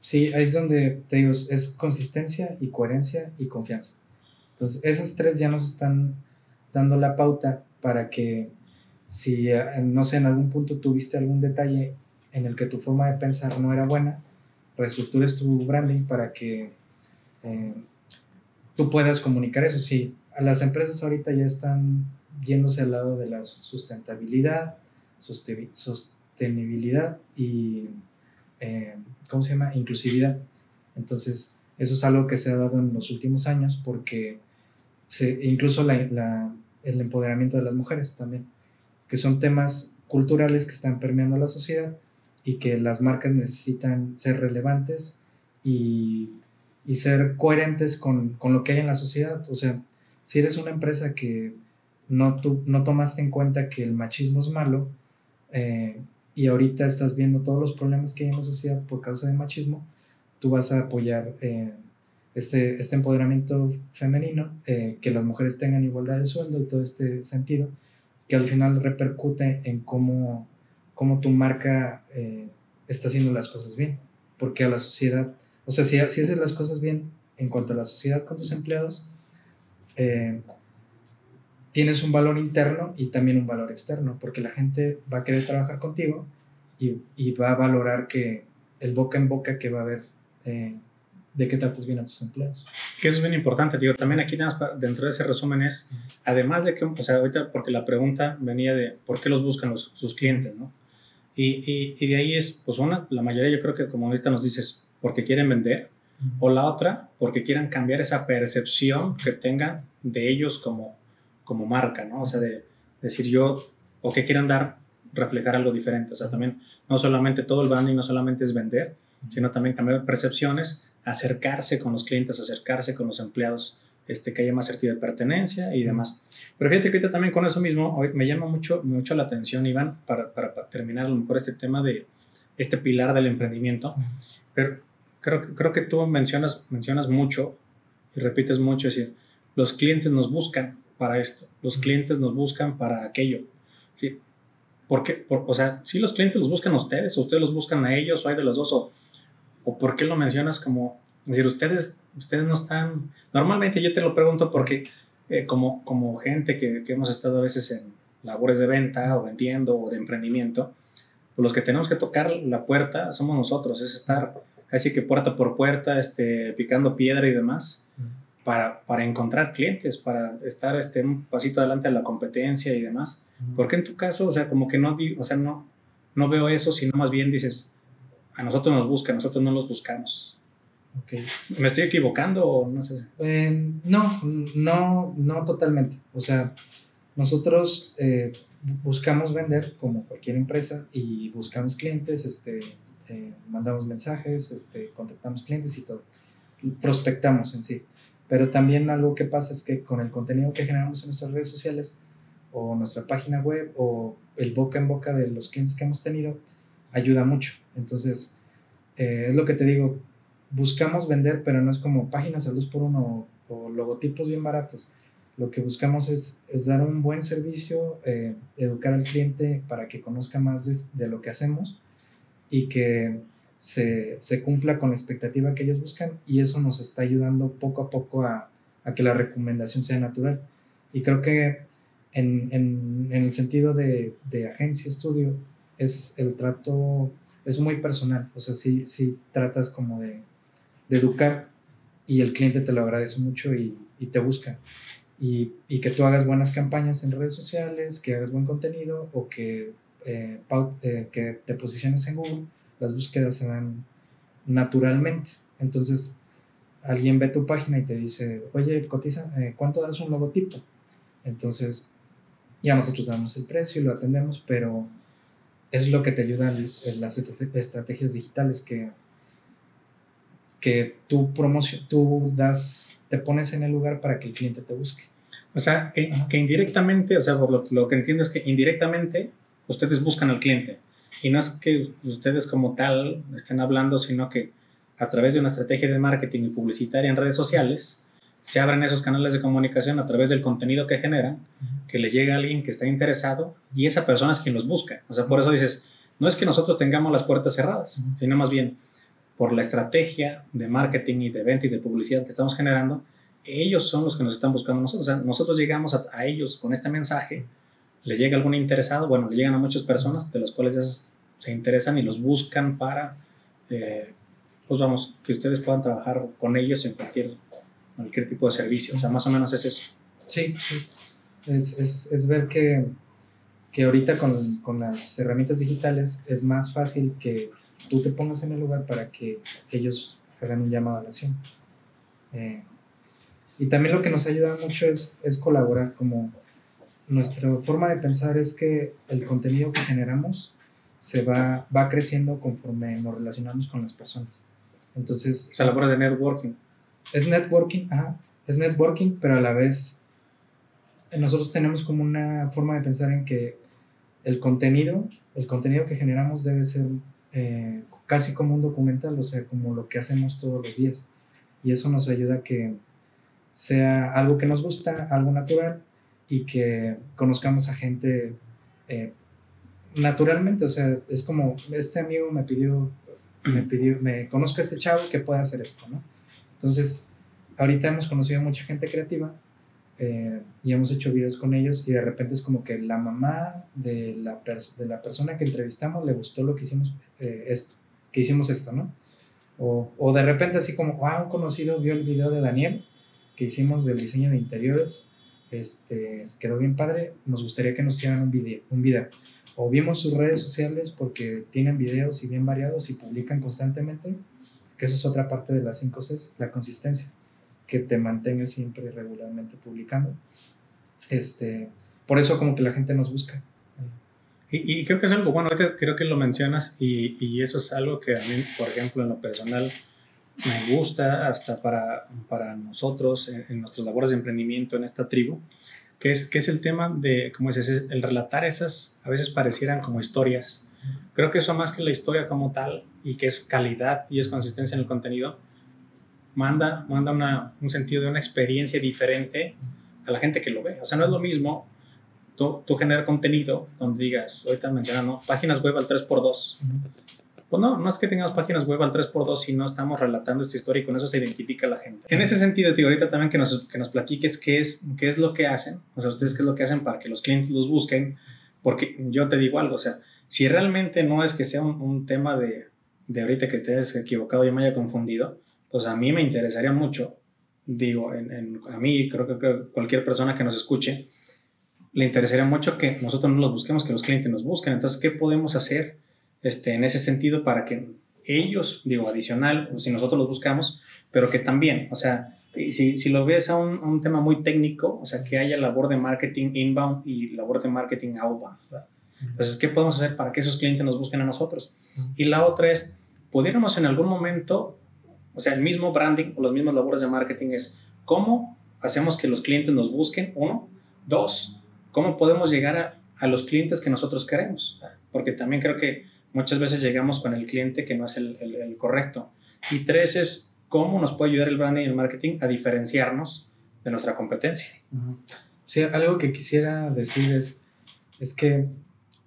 Sí, ahí es donde te digo, es consistencia y coherencia y confianza. Entonces, esas tres ya nos están dando la pauta para que si, eh, no sé, en algún punto tuviste algún detalle en el que tu forma de pensar no era buena, reestructures tu branding para que eh, tú puedas comunicar eso. Sí, las empresas ahorita ya están yéndose al lado de la sustentabilidad, sostenibilidad y, eh, ¿cómo se llama? Inclusividad. Entonces, eso es algo que se ha dado en los últimos años porque incluso la, el empoderamiento de las mujeres también, que son temas culturales que están permeando la sociedad y que las marcas necesitan ser relevantes y, y ser coherentes con, con, lo que hay en la sociedad. O sea, si eres una empresa que no, tú, no tomaste en cuenta que el machismo es malo, eh, y ahorita estás viendo todos los problemas que hay en la sociedad por causa del machismo, tú vas a apoyar eh, este, este empoderamiento femenino, eh, que las mujeres tengan igualdad de sueldo y todo este sentido, que al final repercute en cómo, cómo tu marca está haciendo las cosas bien, porque a la sociedad, o sea, si, si haces las cosas bien en cuanto a la sociedad con tus empleados, tienes un valor interno y también un valor externo, porque la gente va a querer trabajar contigo y, y va a valorar que el boca en boca que va a haber eh, de que tratas bien a tus empleados. Que eso es bien importante, digo, también aquí dentro de ese resumen es, además de que, o sea, ahorita, porque la pregunta venía de por qué los buscan los, sus clientes, ¿no? Y, y, y, de ahí es, pues una, la mayoría yo creo que como ahorita nos dices, porque quieren vender, o la otra, porque quieran cambiar esa percepción que tengan de ellos como, como marca, ¿no? O sea, de decir yo, o que quieran dar, reflejar algo diferente. O sea, también no solamente todo el branding, no solamente es vender, sino también cambiar percepciones, acercarse con los clientes, acercarse con los empleados, este, que haya más sentido de pertenencia y demás. Pero fíjate que ahorita también con eso mismo, hoy me llama mucho, mucho la atención, Iván, para, para, terminar a lo mejor este tema de este pilar del emprendimiento. Pero creo, creo que tú mencionas, mencionas mucho y repites mucho, es decir, los clientes nos buscan para esto, los clientes nos buscan para aquello. ¿sí? ¿Por qué? o sea, si los clientes los buscan a ustedes, o ustedes los buscan a ellos, o hay de los dos, o, o por qué lo mencionas como, es decir, ustedes, ustedes no están, normalmente yo te lo pregunto porque eh, como, como gente que, que, hemos estado a veces en labores de venta o vendiendo o de emprendimiento, pues los que tenemos que tocar la puerta somos nosotros, es estar casi que puerta por puerta, este, picando piedra y demás para, para encontrar clientes, para estar este, un pasito adelante de la competencia y demás. Porque en tu caso, o sea, como que no, o sea, no, no veo eso, sino más bien dices, a nosotros nos buscan, nosotros no los buscamos. Okay. ¿Me estoy equivocando o no sé? Eh, no, no, no totalmente. O sea, nosotros eh, buscamos vender como cualquier empresa y buscamos clientes, este, eh, mandamos mensajes, este, contactamos clientes y todo. Prospectamos en sí. Pero también algo que pasa es que con el contenido que generamos en nuestras redes sociales o nuestra página web o el boca en boca de los clientes que hemos tenido, ayuda mucho. Entonces, eh, es lo que te digo, buscamos vender, pero no es como páginas a luz por uno o, logotipos bien baratos. Lo que buscamos es, es dar un buen servicio, eh, educar al cliente para que conozca más de, de lo que hacemos y que se, se, cumpla con la expectativa que ellos buscan y eso nos está ayudando poco a poco a, a que la recomendación sea natural. Y creo que en, en, en el sentido de, de, agencia, estudio, es el trato es muy personal, o sea, sí, sí tratas como de, de educar y el cliente te lo agradece mucho y, y te busca. Y, y, que tú hagas buenas campañas en redes sociales, que hagas buen contenido o que, eh, eh, que te posiciones en Google, las búsquedas se dan naturalmente. Entonces, alguien ve tu página y te dice, oye, cotiza, eh, ¿cuánto das un logotipo? Entonces, ya nosotros damos el precio y lo atendemos, pero es lo que te ayuda en las estrategias digitales que, que tú, promoción, tú das, te pones en el lugar para que el cliente te busque. O sea, que, indirectamente, o sea, por lo, lo, que entiendo es que indirectamente ustedes buscan al cliente. Y no es que ustedes como tal estén hablando, sino que a través de una estrategia de marketing y publicitaria en redes sociales, se abren esos canales de comunicación a través del contenido que generan, que le llega a alguien que está interesado y esa persona es quien los busca. O sea, por eso dices, no es que nosotros tengamos las puertas cerradas, sino más bien por la estrategia de marketing y de venta y de publicidad que estamos generando, ellos son los que nos están buscando nosotros. O sea, nosotros llegamos a, ellos con este mensaje, le llega algún interesado, bueno, le llegan a muchas personas de las cuales se interesan y los buscan para, eh, pues vamos, que ustedes puedan trabajar con ellos en cualquier cualquier tipo de servicio. O sea, más o menos es eso. Sí, sí. Es, es, es ver que, que ahorita con, con, las herramientas digitales es más fácil que tú te pongas en el lugar para que ellos hagan un llamado a la acción. Eh, y también lo que nos ayuda mucho es, es colaborar, como nuestra forma de pensar es que el contenido que generamos se va, va creciendo conforme nos relacionamos con las personas. Entonces... O sea, la de networking es networking, es networking, pero a la vez nosotros tenemos como una forma de pensar en que el contenido, el contenido que generamos debe ser eh, casi como un documental, o sea, como lo que hacemos todos los días. Y eso nos ayuda a que sea algo que nos gusta, algo natural y que conozcamos a gente eh, naturalmente. O sea, es como, este amigo me pidió, me pidió, me conozco a este chavo que puede hacer esto, ¿no? Entonces, ahorita hemos conocido a mucha gente creativa eh, y hemos hecho videos con ellos y de repente es como que la mamá de la, de la persona que entrevistamos le gustó lo que hicimos eh, esto, que hicimos esto, ¿no? O, o, de repente así como, ah, un conocido vio el video de Daniel que hicimos del diseño de interiores, este, quedó bien padre, nos gustaría que nos hicieran un video, un video. O vimos sus redes sociales porque tienen videos y bien variados y publican constantemente que eso es otra parte de las 5 Cs, la consistencia, que te mantenga siempre regularmente publicando. Este, por eso como que la gente nos busca. Y, creo que es algo bueno, creo que lo mencionas y, y, eso es algo que a mí, por ejemplo, en lo personal me gusta hasta para, para nosotros en, en nuestras labores de emprendimiento en esta tribu, que es, que es el tema de, como dices, el relatar esas, a veces parecieran como historias, Creo que eso más que la historia como tal y que es calidad y es consistencia en el contenido, manda, manda una, un sentido de una experiencia diferente a la gente que lo ve. O sea, no es lo mismo tú, tú generar contenido donde digas, ahorita mencionando, páginas web al 3x2. Pues no, no es que tengamos páginas web al 3x2, sino estamos relatando esta historia y con eso se identifica la gente. En ese sentido, tío, ahorita también que nos, que nos platiques qué es, qué es lo que hacen, o sea, ustedes qué es lo que hacen para que los clientes los busquen, porque yo te digo algo, o sea, si realmente no es que sea un, tema de, de, ahorita que te hayas equivocado y me haya confundido, pues a mí me interesaría mucho, digo, a mí creo que, cualquier persona que nos escuche, le interesaría mucho que nosotros no los busquemos, que los clientes nos busquen. Entonces, ¿qué podemos hacer este, en ese sentido para que ellos, digo, adicional, si nosotros los buscamos, pero que también, o sea, si, si lo ves a un, un, tema muy técnico, o sea, que haya labor de marketing inbound y labor de marketing outbound, ¿verdad? Entonces, ¿qué podemos hacer para que esos clientes nos busquen a nosotros? Y la otra es, pudiéramos en algún momento, o sea, el mismo branding o las mismas labores de marketing es, ¿cómo hacemos que los clientes nos busquen? Uno. Dos, ¿cómo podemos llegar a, a los clientes que nosotros queremos? Porque también creo que muchas veces llegamos con el cliente que no es el, el, correcto. Y tres es, ¿cómo nos puede ayudar el branding y el marketing a diferenciarnos de nuestra competencia? Sí, algo que quisiera decir es, es que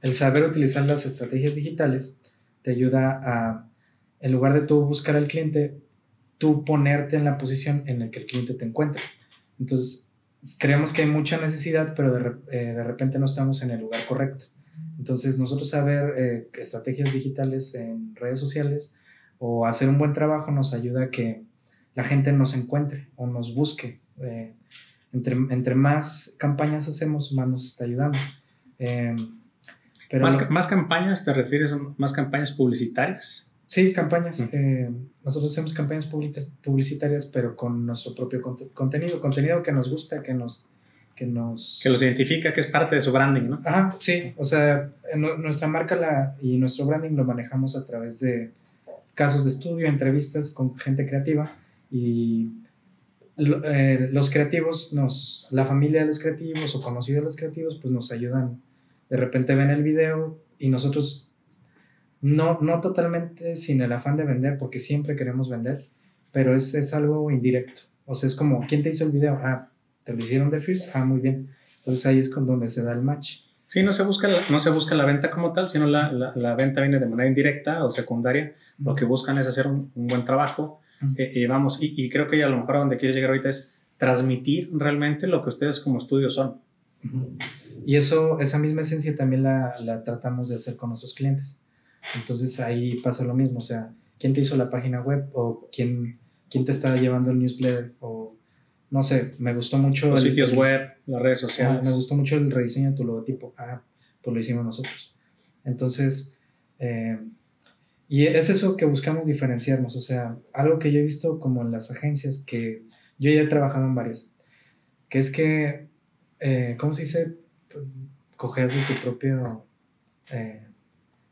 el saber utilizar las estrategias digitales te ayuda a, en lugar de tú buscar al cliente, tú ponerte en la posición en la que el cliente te encuentra. Entonces, creemos que hay mucha necesidad, pero de, eh, de repente no estamos en el lugar correcto. Entonces, nosotros saber eh, estrategias digitales en redes sociales o hacer un buen trabajo nos ayuda a que la gente nos encuentre o nos busque. Eh, entre, entre, más campañas hacemos, más nos está ayudando. Eh, pero ¿Más, ¿Más campañas te refieres a más campañas publicitarias? Sí, campañas. nosotros hacemos campañas publicitarias, pero con nuestro propio contenido, contenido que nos gusta, que nos, que nos... Que los identifica, que es parte de su branding, ¿no? Ajá, sí. O sea, nuestra marca la, y nuestro branding lo manejamos a través de casos de estudio, entrevistas con gente creativa y eh, los creativos, nos, la familia de los creativos o conocidos de los creativos, pues nos ayudan. De repente ven el video y nosotros, no, no totalmente sin el afán de vender, porque siempre queremos vender, pero es, es algo indirecto. O sea, es como, ¿quién te hizo el video? Ah, ¿Te lo hicieron de First? Ah, muy bien. Entonces ahí es con donde se da el match. Sí, no se busca la, no se busca la venta como tal, sino la, la, venta viene de manera indirecta o secundaria. Lo que buscan es hacer un, buen trabajo. Eh, y vamos, y, creo que a lo mejor a donde quieres llegar ahorita es transmitir realmente lo que ustedes como estudio son. Y eso, esa misma esencia también la, la, tratamos de hacer con nuestros clientes. Entonces ahí pasa lo mismo, o sea, ¿quién te hizo la página web o quién, quién te está llevando el newsletter o no sé, me gustó mucho. Los sitios web, las redes sociales. me gustó mucho el rediseño de tu logotipo. Ah, pues lo hicimos nosotros. Entonces, eh, y es eso que buscamos diferenciarnos. O sea, algo que yo he visto como en las agencias, que yo ya he trabajado en varias, que es que, eh, ¿cómo se dice? Coges de tu propio. Eh,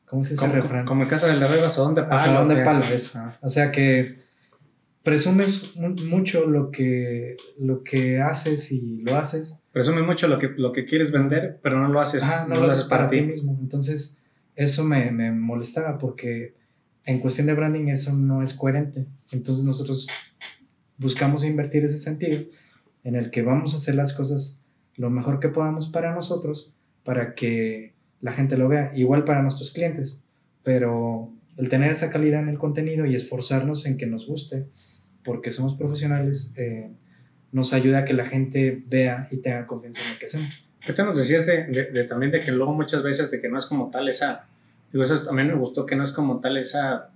¿Cómo se dice como, refrán? Como en casa del herrero, asadón de palo. Asadón de palo, eso. O sea que presumes mucho lo que, lo que haces y lo haces. Presumes mucho lo que, lo que quieres vender, pero no lo haces, no, lo haces para, ti. mismo. Entonces, eso me, me, molestaba porque en cuestión de branding eso no es coherente. Entonces nosotros buscamos invertir ese sentido en el que vamos a hacer las cosas lo mejor que podamos para nosotros, para que la gente lo vea, igual para nuestros clientes, pero el tener esa calidad en el contenido y esforzarnos en que nos guste porque somos profesionales, eh, nos ayuda a que la gente vea y tenga confianza en lo que hacemos. te nos decías de, de, también de que luego muchas veces de que no es como tal esa, digo, eso también me gustó que no es como tal esa,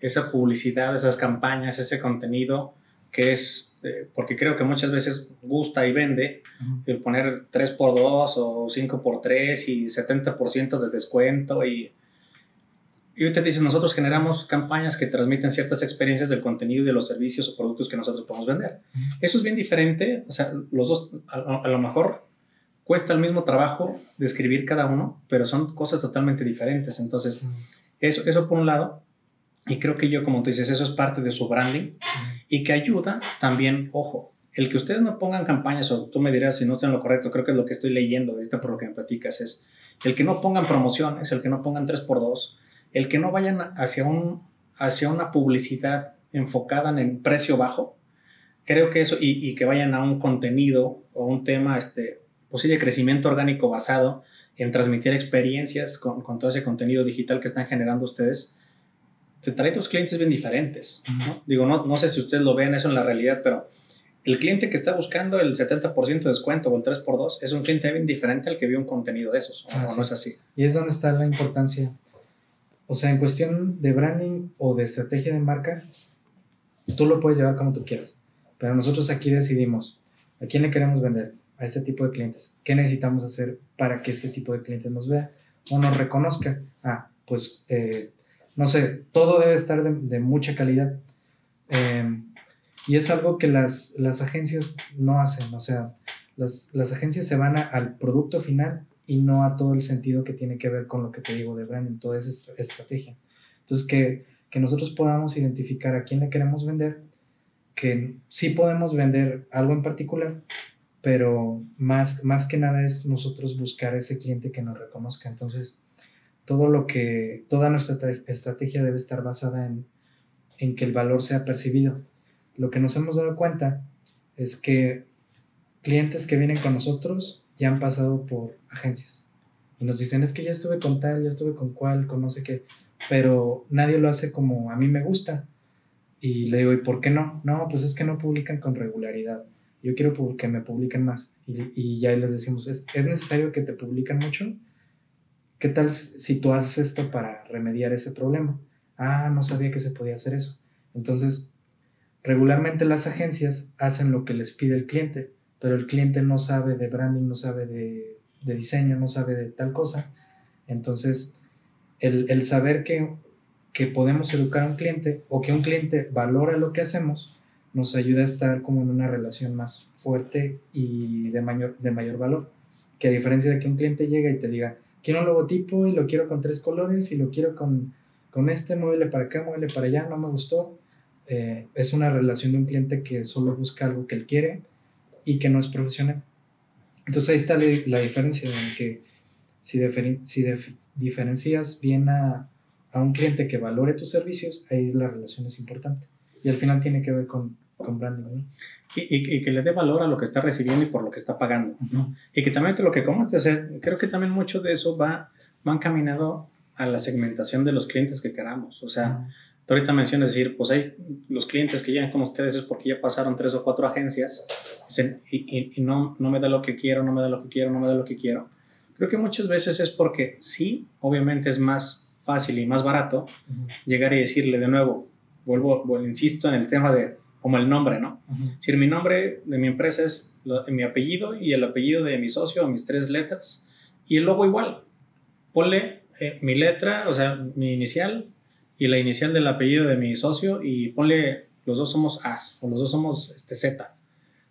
esa publicidad, esas campañas, ese contenido que es, eh, porque creo que muchas veces gusta y vende el poner 3x2 o 5x3 y 70% de descuento y y te dices, nosotros generamos campañas que transmiten ciertas experiencias del contenido y de los servicios o productos que nosotros podemos vender. Eso es bien diferente, o sea, los dos, a, lo mejor cuesta el mismo trabajo describir cada uno, pero son cosas totalmente diferentes. Entonces, eso, eso por un lado, y creo que yo, como tú dices, eso es parte de su branding y que ayuda también, ojo, el que ustedes no pongan campañas, o tú me dirás si no estoy en lo correcto, creo que es lo que estoy leyendo ahorita por lo que me platicas, es el que no pongan promociones, el que no pongan 3x2, el que no vayan hacia, un, hacia una publicidad enfocada en el precio bajo, creo que eso, y, que vayan a un contenido o un tema este, posible crecimiento orgánico basado en transmitir experiencias con, todo ese contenido digital que están generando ustedes, te trae dos clientes bien diferentes. Digo, no, no sé si ustedes lo ven eso en la realidad, pero el cliente que está buscando el 70% de descuento o el 3x2 es un cliente bien diferente al que vio un contenido de esos, ¿o no es así? Y es donde está la importancia o sea, en cuestión de branding o de estrategia de marca, tú lo puedes llevar como tú quieras. Pero nosotros aquí decidimos a quién le queremos vender, a este tipo de clientes. ¿Qué necesitamos hacer para que este tipo de clientes nos vea o nos reconozca? Ah, pues, eh, no sé, todo debe estar de, mucha calidad. Em, y es algo que las, las, agencias no hacen. O sea, las, las agencias se van al producto final y no a todo el sentido que tiene que ver con lo que te digo de branding, toda esa estrategia. Entonces, que, que nosotros podamos identificar a quién le queremos vender, que sí podemos vender algo en particular, pero más, más que nada es nosotros buscar ese cliente que nos reconozca. Entonces, todo lo que, toda nuestra estrategia debe estar basada en, en que el valor sea percibido. Lo que nos hemos dado cuenta es que clientes que vienen con nosotros ya han pasado por agencias y nos dicen, es que ya estuve con tal, ya estuve con cual, con no sé qué, pero nadie lo hace como a mí me gusta. Y le digo, ¿y por qué no? No, pues es que no publican con regularidad. Yo quiero que me publiquen más. Y, y ya les decimos, ¿es, ¿es necesario que te publiquen mucho? ¿qué tal si tú haces esto para remediar ese problema? Ah, no sabía que se podía hacer eso. Entonces, regularmente las agencias hacen lo que les pide el cliente, pero el cliente no sabe de branding, no sabe de, diseño, no sabe de tal cosa. Entonces, el, saber que, que podemos educar a un cliente o que un cliente valora lo que hacemos, nos ayuda a estar como en una relación más fuerte y de mayor, de mayor valor. Que a diferencia de que un cliente llega y te diga, quiero un logotipo y lo quiero con tres colores y lo quiero con, con este, muévele para acá, muévele para allá, no me gustó. Eh, es una relación de un cliente que solo busca algo que él quiere y que no es profesional. Entonces ahí está la, diferencia en que si, si diferencias bien a, a un cliente que valore tus servicios, ahí la relación es importante. Y al final tiene que ver con, con branding. Y, y, que le dé valor a lo que está recibiendo y por lo que está pagando. ¿no? Y que también lo que comentas, creo que también mucho de eso va, va encaminado a la segmentación de los clientes que queramos. O sea, ahorita mencionas decir, pues hay los clientes que llegan con ustedes es porque ya pasaron tres o cuatro agencias y, y, no, no me da lo que quiero, no me da lo que quiero, no me da lo que quiero. Creo que muchas veces es porque sí, obviamente es más fácil y más barato llegar y decirle de nuevo, vuelvo, vuelvo, insisto en el tema de como el nombre, ¿no? Es decir, mi nombre de mi empresa es mi apellido y el apellido de mi socio, mis tres letras, y el logo igual. Ponle eh, mi letra, o sea, mi inicial y la inicial del apellido de mi socio y ponle los dos somos As o los dos somos este, Z.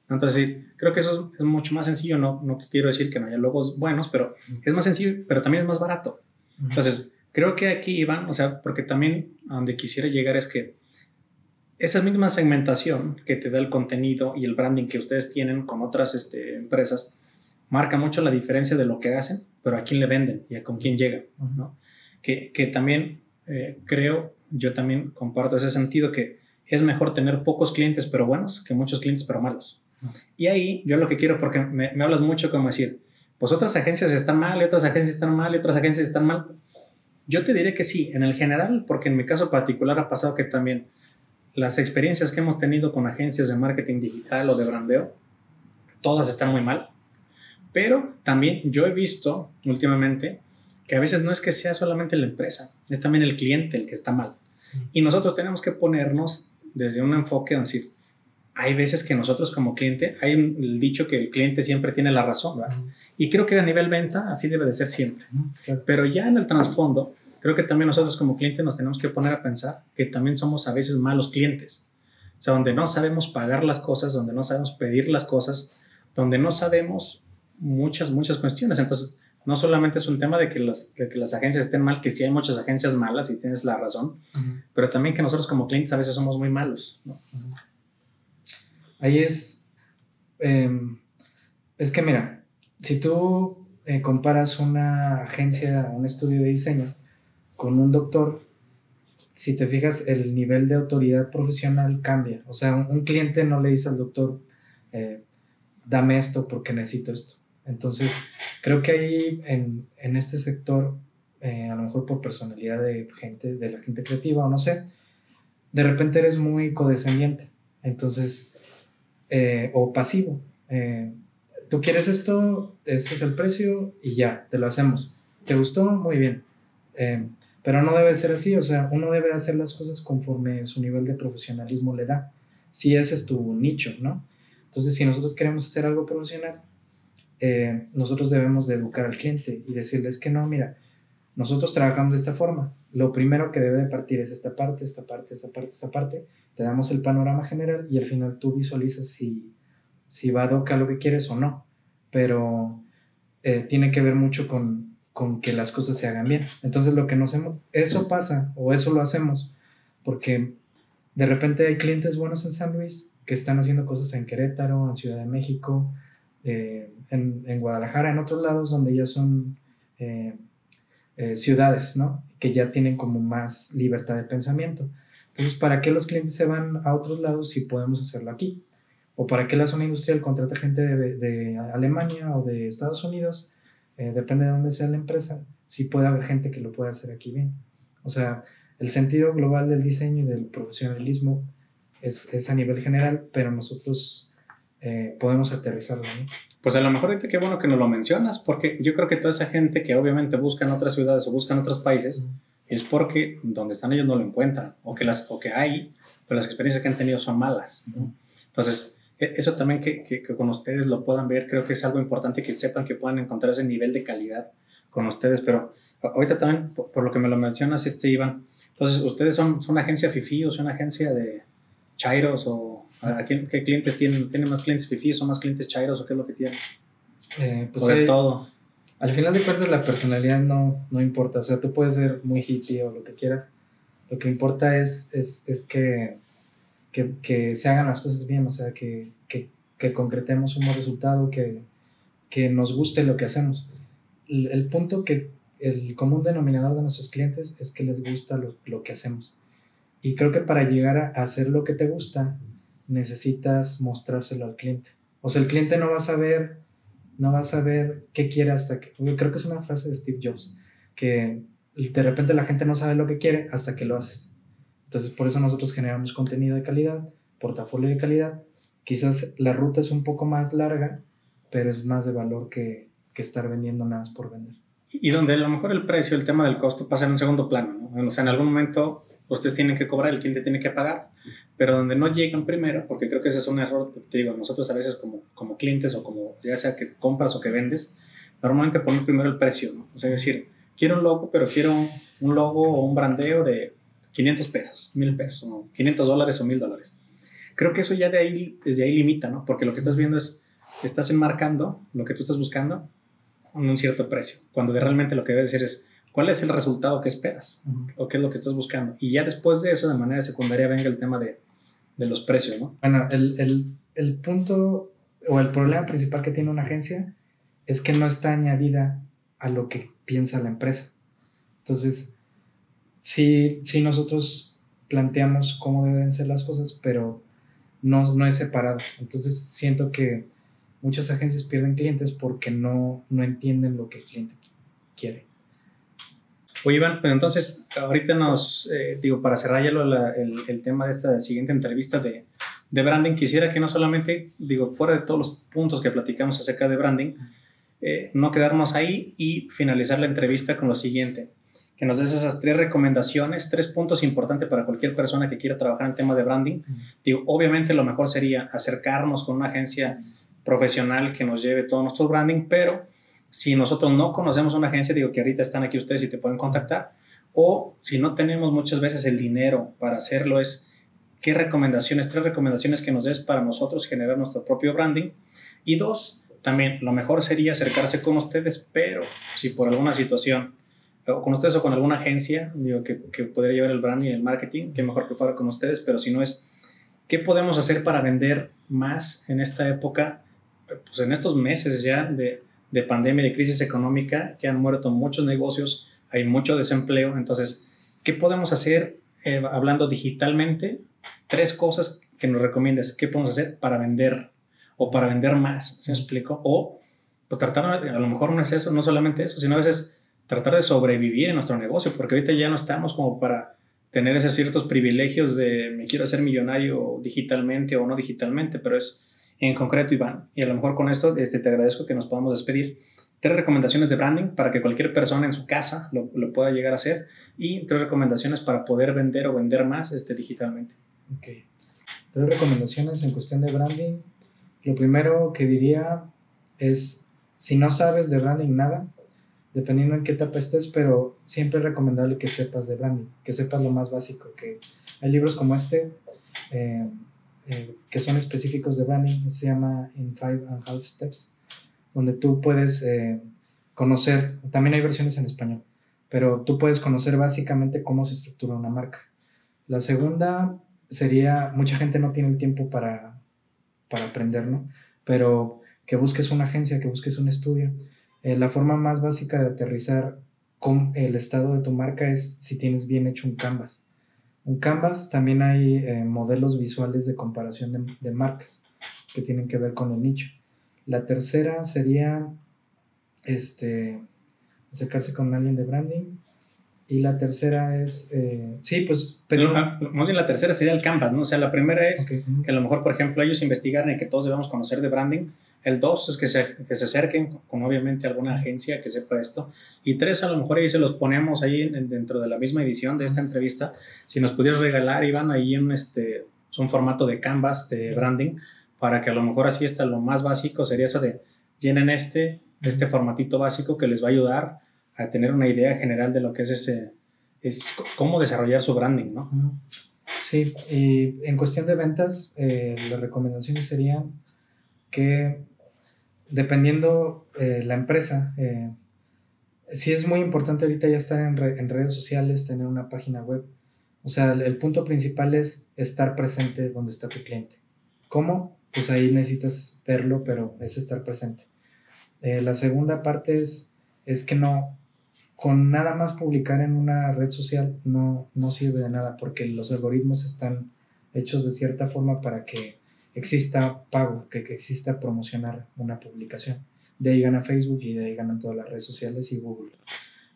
Entonces, sí, creo que eso es, mucho más sencillo. No, no quiero decir que no haya logos buenos, pero es más sencillo, pero también es más barato. Entonces, creo que aquí, Iván, o sea, porque también a donde quisiera llegar es que esa misma segmentación que te da el contenido y el branding que ustedes tienen con otras este, empresas marca mucho la diferencia de lo que hacen, pero a quién le venden y a con quién llegan, ¿no? Que, que también eh, creo, yo también comparto ese sentido que es mejor tener pocos clientes pero buenos que muchos clientes pero malos. Y ahí yo lo que quiero, porque me, me, hablas mucho como decir, pues otras agencias están mal, y otras agencias están mal, y otras agencias están mal. Yo te diré que sí, en el general, porque en mi caso particular ha pasado que también las experiencias que hemos tenido con agencias de marketing digital o de brandeo, todas están muy mal. Pero también yo he visto últimamente que a veces no es que sea solamente la empresa, es también el cliente el que está mal. Y nosotros tenemos que ponernos desde un enfoque de decir, hay veces que nosotros como cliente, hay el dicho que el cliente siempre tiene la razón, Y creo que a nivel venta así debe de ser siempre. Pero ya en el trasfondo, creo que también nosotros como clientes nos tenemos que poner a pensar que también somos a veces malos clientes. O sea, donde no sabemos pagar las cosas, donde no sabemos pedir las cosas, donde no sabemos muchas, muchas cuestiones. Entonces, no solamente es un tema de que, las, que las agencias estén mal, que sí hay muchas agencias malas y tienes la razón, pero también que nosotros como clientes a veces somos muy malos. Ahí es, em, es que mira, si tú eh, comparas una agencia, un estudio de diseño, con un doctor, si te fijas, el nivel de autoridad profesional cambia. O sea, un, cliente no le dice al doctor, eh, dame esto porque necesito esto. Entonces, creo que ahí en, en este sector, eh, a lo mejor por personalidad de gente, de la gente creativa o no sé, de repente eres muy codescendiente. Entonces, eh, o pasivo. Tú quieres esto, este es el precio y ya, te lo hacemos. ¿Te gustó? Muy bien. Pero no debe ser así, o sea, uno debe hacer las cosas conforme su nivel de profesionalismo le da. Si ese es tu nicho, ¿no? Entonces, si nosotros queremos hacer algo profesional, eh, nosotros debemos de educar al cliente y decirles que no, mira, nosotros trabajamos de esta forma. Lo primero que debe de partir es esta parte, esta parte, esta parte, esta parte. Te damos el panorama general y al final tú visualizas si, si va a doca lo que quieres o no. Pero eh, tiene que ver mucho con, con que las cosas se hagan bien. Entonces lo que nos hemos, eso pasa o eso lo hacemos porque de repente hay clientes buenos en San Luis que están haciendo cosas en Querétaro, en Ciudad de México, eh, en, en, Guadalajara, en otros lados donde ya son eh, eh, ciudades, ¿no? Que ya tienen como más libertad de pensamiento. Entonces, ¿para qué los clientes se van a otros lados si podemos hacerlo aquí? ¿O para qué la zona industrial contrata gente de, de Alemania o de Estados Unidos eh, depende de dónde sea la empresa, sí puede haber gente que lo pueda hacer aquí bien. O sea, el sentido global del diseño y del profesionalismo es, es a nivel general, pero nosotros eh, podemos aterrizarlo. Pues a lo mejor ahorita qué bueno que nos lo mencionas, porque yo creo que toda esa gente que obviamente busca en otras ciudades o busca en otros países, es porque donde están ellos no lo encuentran, o que, las, o que hay, pero las experiencias que han tenido son malas. Entonces, e, eso también que, que, con ustedes lo puedan ver, creo que es algo importante que sepan que puedan encontrar ese nivel de calidad con ustedes, pero ahorita también, por, lo que me lo mencionas, este Iván, entonces, ¿ustedes son, son una agencia FIFI o son una agencia de Chairos o a qué, clientes tienen? ¿Tienen más clientes FIFI o más clientes Chairos o qué es lo que tienen? Eh, pues de todo. Al final de cuentas la personalidad no, no importa, o sea, tú puedes ser muy hippie o lo que quieras, lo que importa es, es, es que, que, que, se hagan las cosas bien, o sea, que, que, que concretemos un buen resultado, que, que nos guste lo que hacemos. El, el punto que el común denominador de nuestros clientes es que les gusta lo, lo que hacemos. Y creo que para llegar a hacer lo que te gusta, necesitas mostrárselo al cliente. O sea, el cliente no va a saber, no va a saber qué quiere hasta que... Creo que es una frase de Steve Jobs, que de repente la gente no sabe lo que quiere hasta que lo haces. Entonces, por eso nosotros generamos contenido de calidad, portafolio de calidad. Quizás la ruta es un poco más larga, pero es más de valor que, que estar vendiendo nada por vender y donde a lo mejor el precio, el tema del costo pasa en un segundo plano, ¿no? O sea, en algún momento ustedes tienen que cobrar, el cliente tiene que pagar, pero donde no llegan primero, porque creo que ese es un error, te digo, nosotros a veces como, como clientes o como ya sea que compras o que vendes, normalmente ponen primero el precio, ¿no? O sea, es decir, quiero un logo, pero quiero un logo o un brandeo de 500 pesos, 1000 pesos, 500 dólares o 1000 dólares. Creo que eso ya de ahí, desde ahí limita, ¿no? Porque lo que estás viendo es, estás enmarcando lo que tú estás buscando un cierto precio, cuando realmente lo que debe ser es cuál es el resultado que esperas o qué es lo que estás buscando. Y ya después de eso, de manera secundaria, venga el tema de, de los precios, ¿no? Bueno, el, el, el, punto o el problema principal que tiene una agencia es que no está añadida a lo que piensa la empresa. Entonces, sí, sí nosotros planteamos cómo deben ser las cosas, pero no, no es separado. Entonces, siento que muchas agencias pierden clientes porque no, no entienden lo que el cliente quiere. Oye, Iván, pero entonces, ahorita nos, eh, digo, para cerrar ya el, el, tema de esta siguiente entrevista de, de, branding, quisiera que no solamente, digo, fuera de todos los puntos que platicamos acerca de branding, eh, no quedarnos ahí y finalizar la entrevista con lo siguiente, que nos des esas tres recomendaciones, tres puntos importantes para cualquier persona que quiera trabajar en tema de branding. Digo, obviamente lo mejor sería acercarnos con una agencia profesional que nos lleve todo nuestro branding, pero si nosotros no conocemos una agencia, digo que ahorita están aquí ustedes y te pueden contactar, o si no tenemos muchas veces el dinero para hacerlo, es qué recomendaciones, tres recomendaciones que nos des para nosotros generar nuestro propio branding. Y dos, también lo mejor sería acercarse con ustedes, pero si por alguna situación, o con ustedes o con alguna agencia, digo que, que podría llevar el branding y el marketing, que mejor que fuera con ustedes, pero si no es, ¿qué podemos hacer para vender más en esta época? pues en estos meses ya de, de pandemia, de crisis económica, que han muerto muchos negocios, hay mucho desempleo, entonces, ¿qué podemos hacer eh, hablando digitalmente? Tres cosas que nos recomiendas, ¿qué podemos hacer para vender o para vender más? ¿Se me explico? O pues, tratar, a lo mejor no es eso, no solamente eso, sino a veces tratar de sobrevivir en nuestro negocio, porque ahorita ya no estamos como para tener esos ciertos privilegios de me quiero hacer millonario digitalmente o no digitalmente, pero es en concreto, Iván. Y a lo mejor con esto este, te agradezco que nos podamos despedir. Tres recomendaciones de branding para que cualquier persona en su casa lo, lo pueda llegar a hacer y tres recomendaciones para poder vender o vender más este, digitalmente. Ok. Tres recomendaciones en cuestión de branding. Lo primero que diría es, si no sabes de branding nada, dependiendo en qué etapa estés, pero siempre es recomendable que sepas de branding, que sepas lo más básico, que hay libros como este, eh, eh, que son específicos de branding, se llama In Five and Half Steps, donde tú puedes eh, conocer, también hay versiones en español, pero tú puedes conocer básicamente cómo se estructura una marca. La segunda sería, mucha gente no tiene el tiempo para, para aprender, ¿no? Pero que busques una agencia, que busques un estudio. Eh, la forma más básica de aterrizar con el estado de tu marca es si tienes bien hecho un canvas. En Canvas también hay eh, modelos visuales de comparación de, marcas que tienen que ver con el nicho. La tercera sería este, acercarse con alguien de branding. Y la tercera es, eh, sí, pues... Pero, más bien la tercera sería el Canvas, ¿no? O sea, la primera es que a lo mejor, por ejemplo, ellos investigaran y que todos debemos conocer de branding. El dos es que se, que se acerquen con obviamente alguna agencia que sepa esto. Y tres, a lo mejor ahí se los ponemos ahí dentro de la misma edición de esta entrevista. Si nos pudieras regalar, Iván, ahí en este, un formato de Canvas, de branding, para que a lo mejor así está lo más básico, sería eso de llenen este, este formatito básico que les va a ayudar a tener una idea general de lo que es ese, es cómo desarrollar su branding, ¿no? Sí, y en cuestión de ventas, eh, las recomendaciones serían que dependiendo eh, la empresa, eh, sí es muy importante ahorita ya estar en, redes sociales, tener una página web. O sea, el, punto principal es estar presente donde está tu cliente. ¿Cómo? Pues ahí necesitas verlo, pero es estar presente. la segunda parte es, es que no, con nada más publicar en una red social no, no sirve de nada porque los algoritmos están hechos de cierta forma para que exista pago, que, exista promocionar una publicación. De ahí gana Facebook y de ahí ganan todas las redes sociales y Google.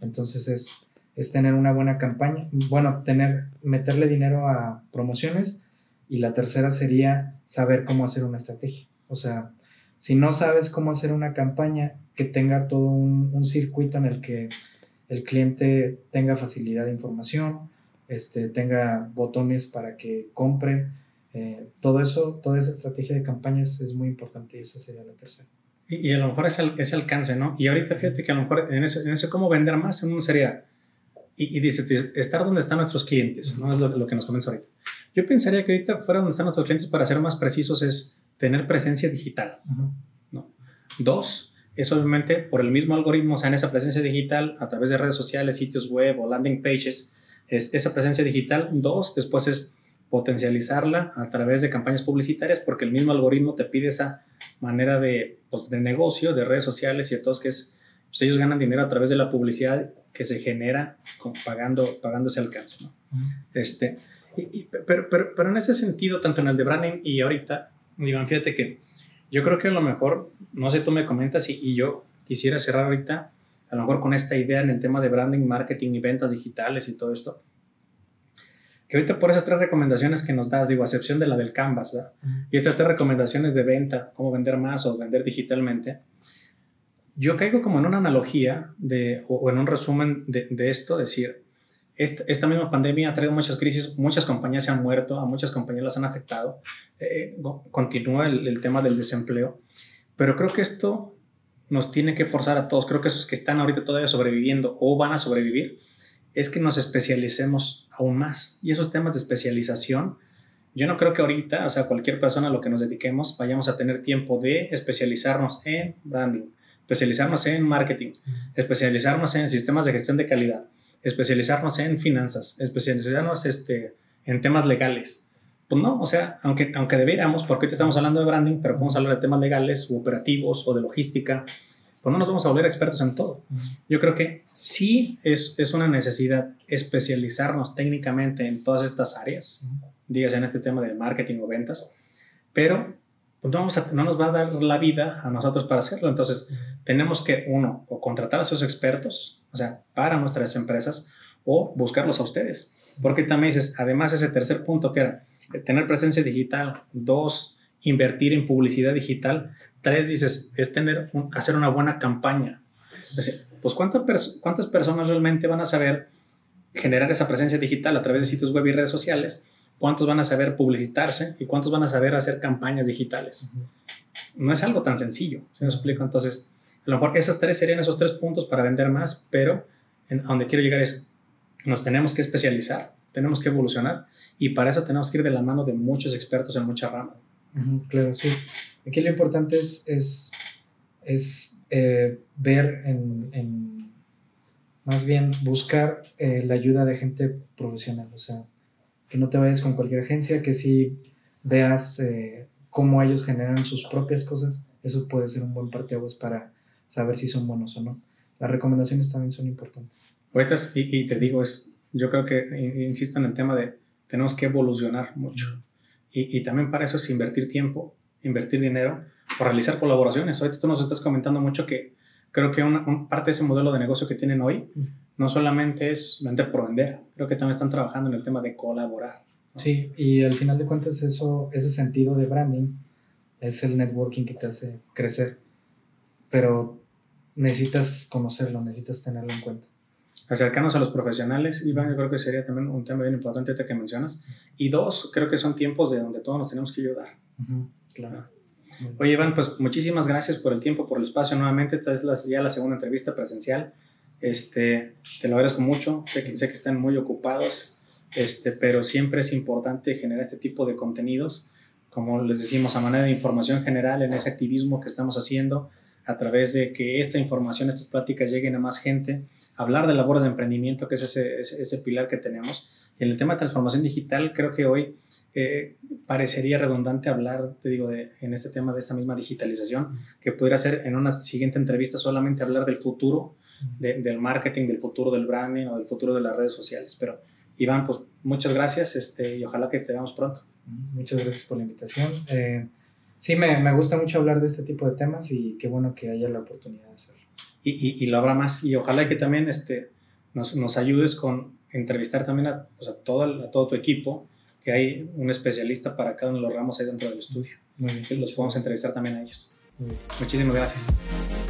Entonces es, es tener una buena campaña, bueno, tener, meterle dinero a promociones y la tercera sería saber cómo hacer una estrategia. O sea, si no sabes cómo hacer una campaña que tenga todo un, un circuito en el que el cliente tenga facilidad de información, este, tenga botones para que compre. Eh, todo eso, toda esa estrategia de campañas es muy importante y esa sería la tercera. Y, a lo mejor ese, ese, alcance, ¿no? Y ahorita fíjate que a lo mejor en ese, en ese cómo vender más, en uno sería, y, y, dice, estar donde están nuestros clientes, ¿no? Es lo, lo que nos comenta ahorita. Yo pensaría que ahorita fuera donde están nuestros clientes, para ser más precisos, es tener presencia digital, ¿no? Dos, es obviamente por el mismo algoritmo, o sea, en esa presencia digital, a través de redes sociales, sitios web o landing pages, es esa presencia digital. Dos, después es potencializarla a través de campañas publicitarias, porque el mismo algoritmo te pide esa manera de, pues, de negocio, de redes sociales y de todos, que es, pues ellos ganan dinero a través de la publicidad que se genera pagando, pagando ese alcance. ¿no? este, pero, pero, pero en ese sentido, tanto en el de branding y ahorita, Iván, fíjate que yo creo que a lo mejor, no sé, tú me comentas y, y yo quisiera cerrar ahorita, a lo mejor con esta idea en el tema de branding, marketing y ventas digitales y todo esto. Que ahorita por esas tres recomendaciones que nos das, digo, a excepción de la del Canvas, ¿verdad? Y estas tres recomendaciones de venta, cómo vender más o vender digitalmente, yo caigo como en una analogía de, o, en un resumen de, de esto, decir, esta, misma pandemia ha traído muchas crisis, muchas compañías se han muerto, a muchas compañías las han afectado, eh, continúa el, tema del desempleo, pero creo que esto nos tiene que forzar a todos, creo que esos que están ahorita todavía sobreviviendo o van a sobrevivir, es que nos especialicemos aún más. Y esos temas de especialización, yo no creo que ahorita, o sea, cualquier persona a lo que nos dediquemos, vayamos a tener tiempo de especializarnos en branding, especializarnos en marketing, especializarnos en sistemas de gestión de calidad especializarnos en finanzas, especializarnos este, en temas legales. Pues no, o sea, aunque, aunque deberíamos, porque hoy estamos hablando de branding, pero podemos hablar de temas legales o operativos o de logística, pues no nos vamos a volver expertos en todo. Yo creo que sí es, es una necesidad especializarnos técnicamente en todas estas áreas, dígase en este tema de marketing o ventas, pero pues no, vamos a, no nos va a dar la vida a nosotros para hacerlo. Entonces, tenemos que, uno, o contratar a esos expertos, o sea, para nuestras empresas, o buscarlos a ustedes. Porque también dices, además ese tercer punto que era tener presencia digital, dos, invertir en publicidad digital, tres, dices, es tener, hacer una buena campaña. pues ¿cuántas, ¿cuántas personas realmente van a saber generar esa presencia digital a través de sitios web y redes sociales? cuántos van a saber publicitarse y cuántos van a saber hacer campañas digitales. No es algo tan sencillo, ¿se me explico? Entonces, a lo mejor esas tres serían esos tres puntos para vender más, pero en, a donde quiero llegar es, nos tenemos que especializar, tenemos que evolucionar y para eso tenemos que ir de la mano de muchos expertos en mucha rama. Claro, sí. Aquí lo importante es, es, es eh, ver en, en, más bien buscar eh, la ayuda de gente profesional, o sea, que no te vayas con cualquier agencia, que si veas eh, cómo ellos generan sus propias cosas, eso puede ser un buen parteaguas para saber si son buenos o no. Las recomendaciones también son importantes. Poetas, y, y te digo, es, yo creo que insisto en el tema de tenemos que evolucionar mucho. Y, y, también para eso es invertir tiempo, invertir dinero o realizar colaboraciones. Ahorita tú nos estás comentando mucho que creo que una, parte de ese modelo de negocio que tienen hoy no solamente es vender por vender, creo que también están trabajando en el tema de colaborar. Sí, y al final de cuentas eso, ese sentido de branding es el networking que te hace crecer, pero necesitas conocerlo, necesitas tenerlo en cuenta. Acercarnos a los profesionales, Iván, yo creo que sería también un tema bien importante que mencionas. Y dos, creo que son tiempos de donde todos nos tenemos que ayudar. claro. Oye, Iván, pues muchísimas gracias por el tiempo, por el espacio nuevamente. Esta es la, ya la segunda entrevista presencial. Este, te lo agradezco mucho. Sé que, sé que están muy ocupados, este, pero siempre es importante generar este tipo de contenidos, como les decimos, a manera de información general en ese activismo que estamos haciendo, a través de que esta información, estas pláticas lleguen a más gente, hablar de labores de emprendimiento, que es ese, ese, ese pilar que tenemos. Y en el tema de transformación digital, creo que hoy eh, parecería redundante hablar, te digo, de, en este tema de esta misma digitalización, que pudiera ser en una siguiente entrevista solamente hablar del futuro del marketing, del futuro del branding o del futuro de las redes sociales. Pero Iván, pues muchas gracias este, y ojalá que te veamos pronto. Muchas gracias por la invitación. Eh, sí, me, me, gusta mucho hablar de este tipo de temas y qué bueno que haya la oportunidad de hacerlo. Y, y, y lo habrá más. Y ojalá que también este, nos, nos ayudes con entrevistar también a, pues, a, todo, a todo tu equipo que hay un especialista para cada uno de los ramos ahí dentro del estudio. Muy bien. Los podemos entrevistar también a ellos. Muchísimas gracias.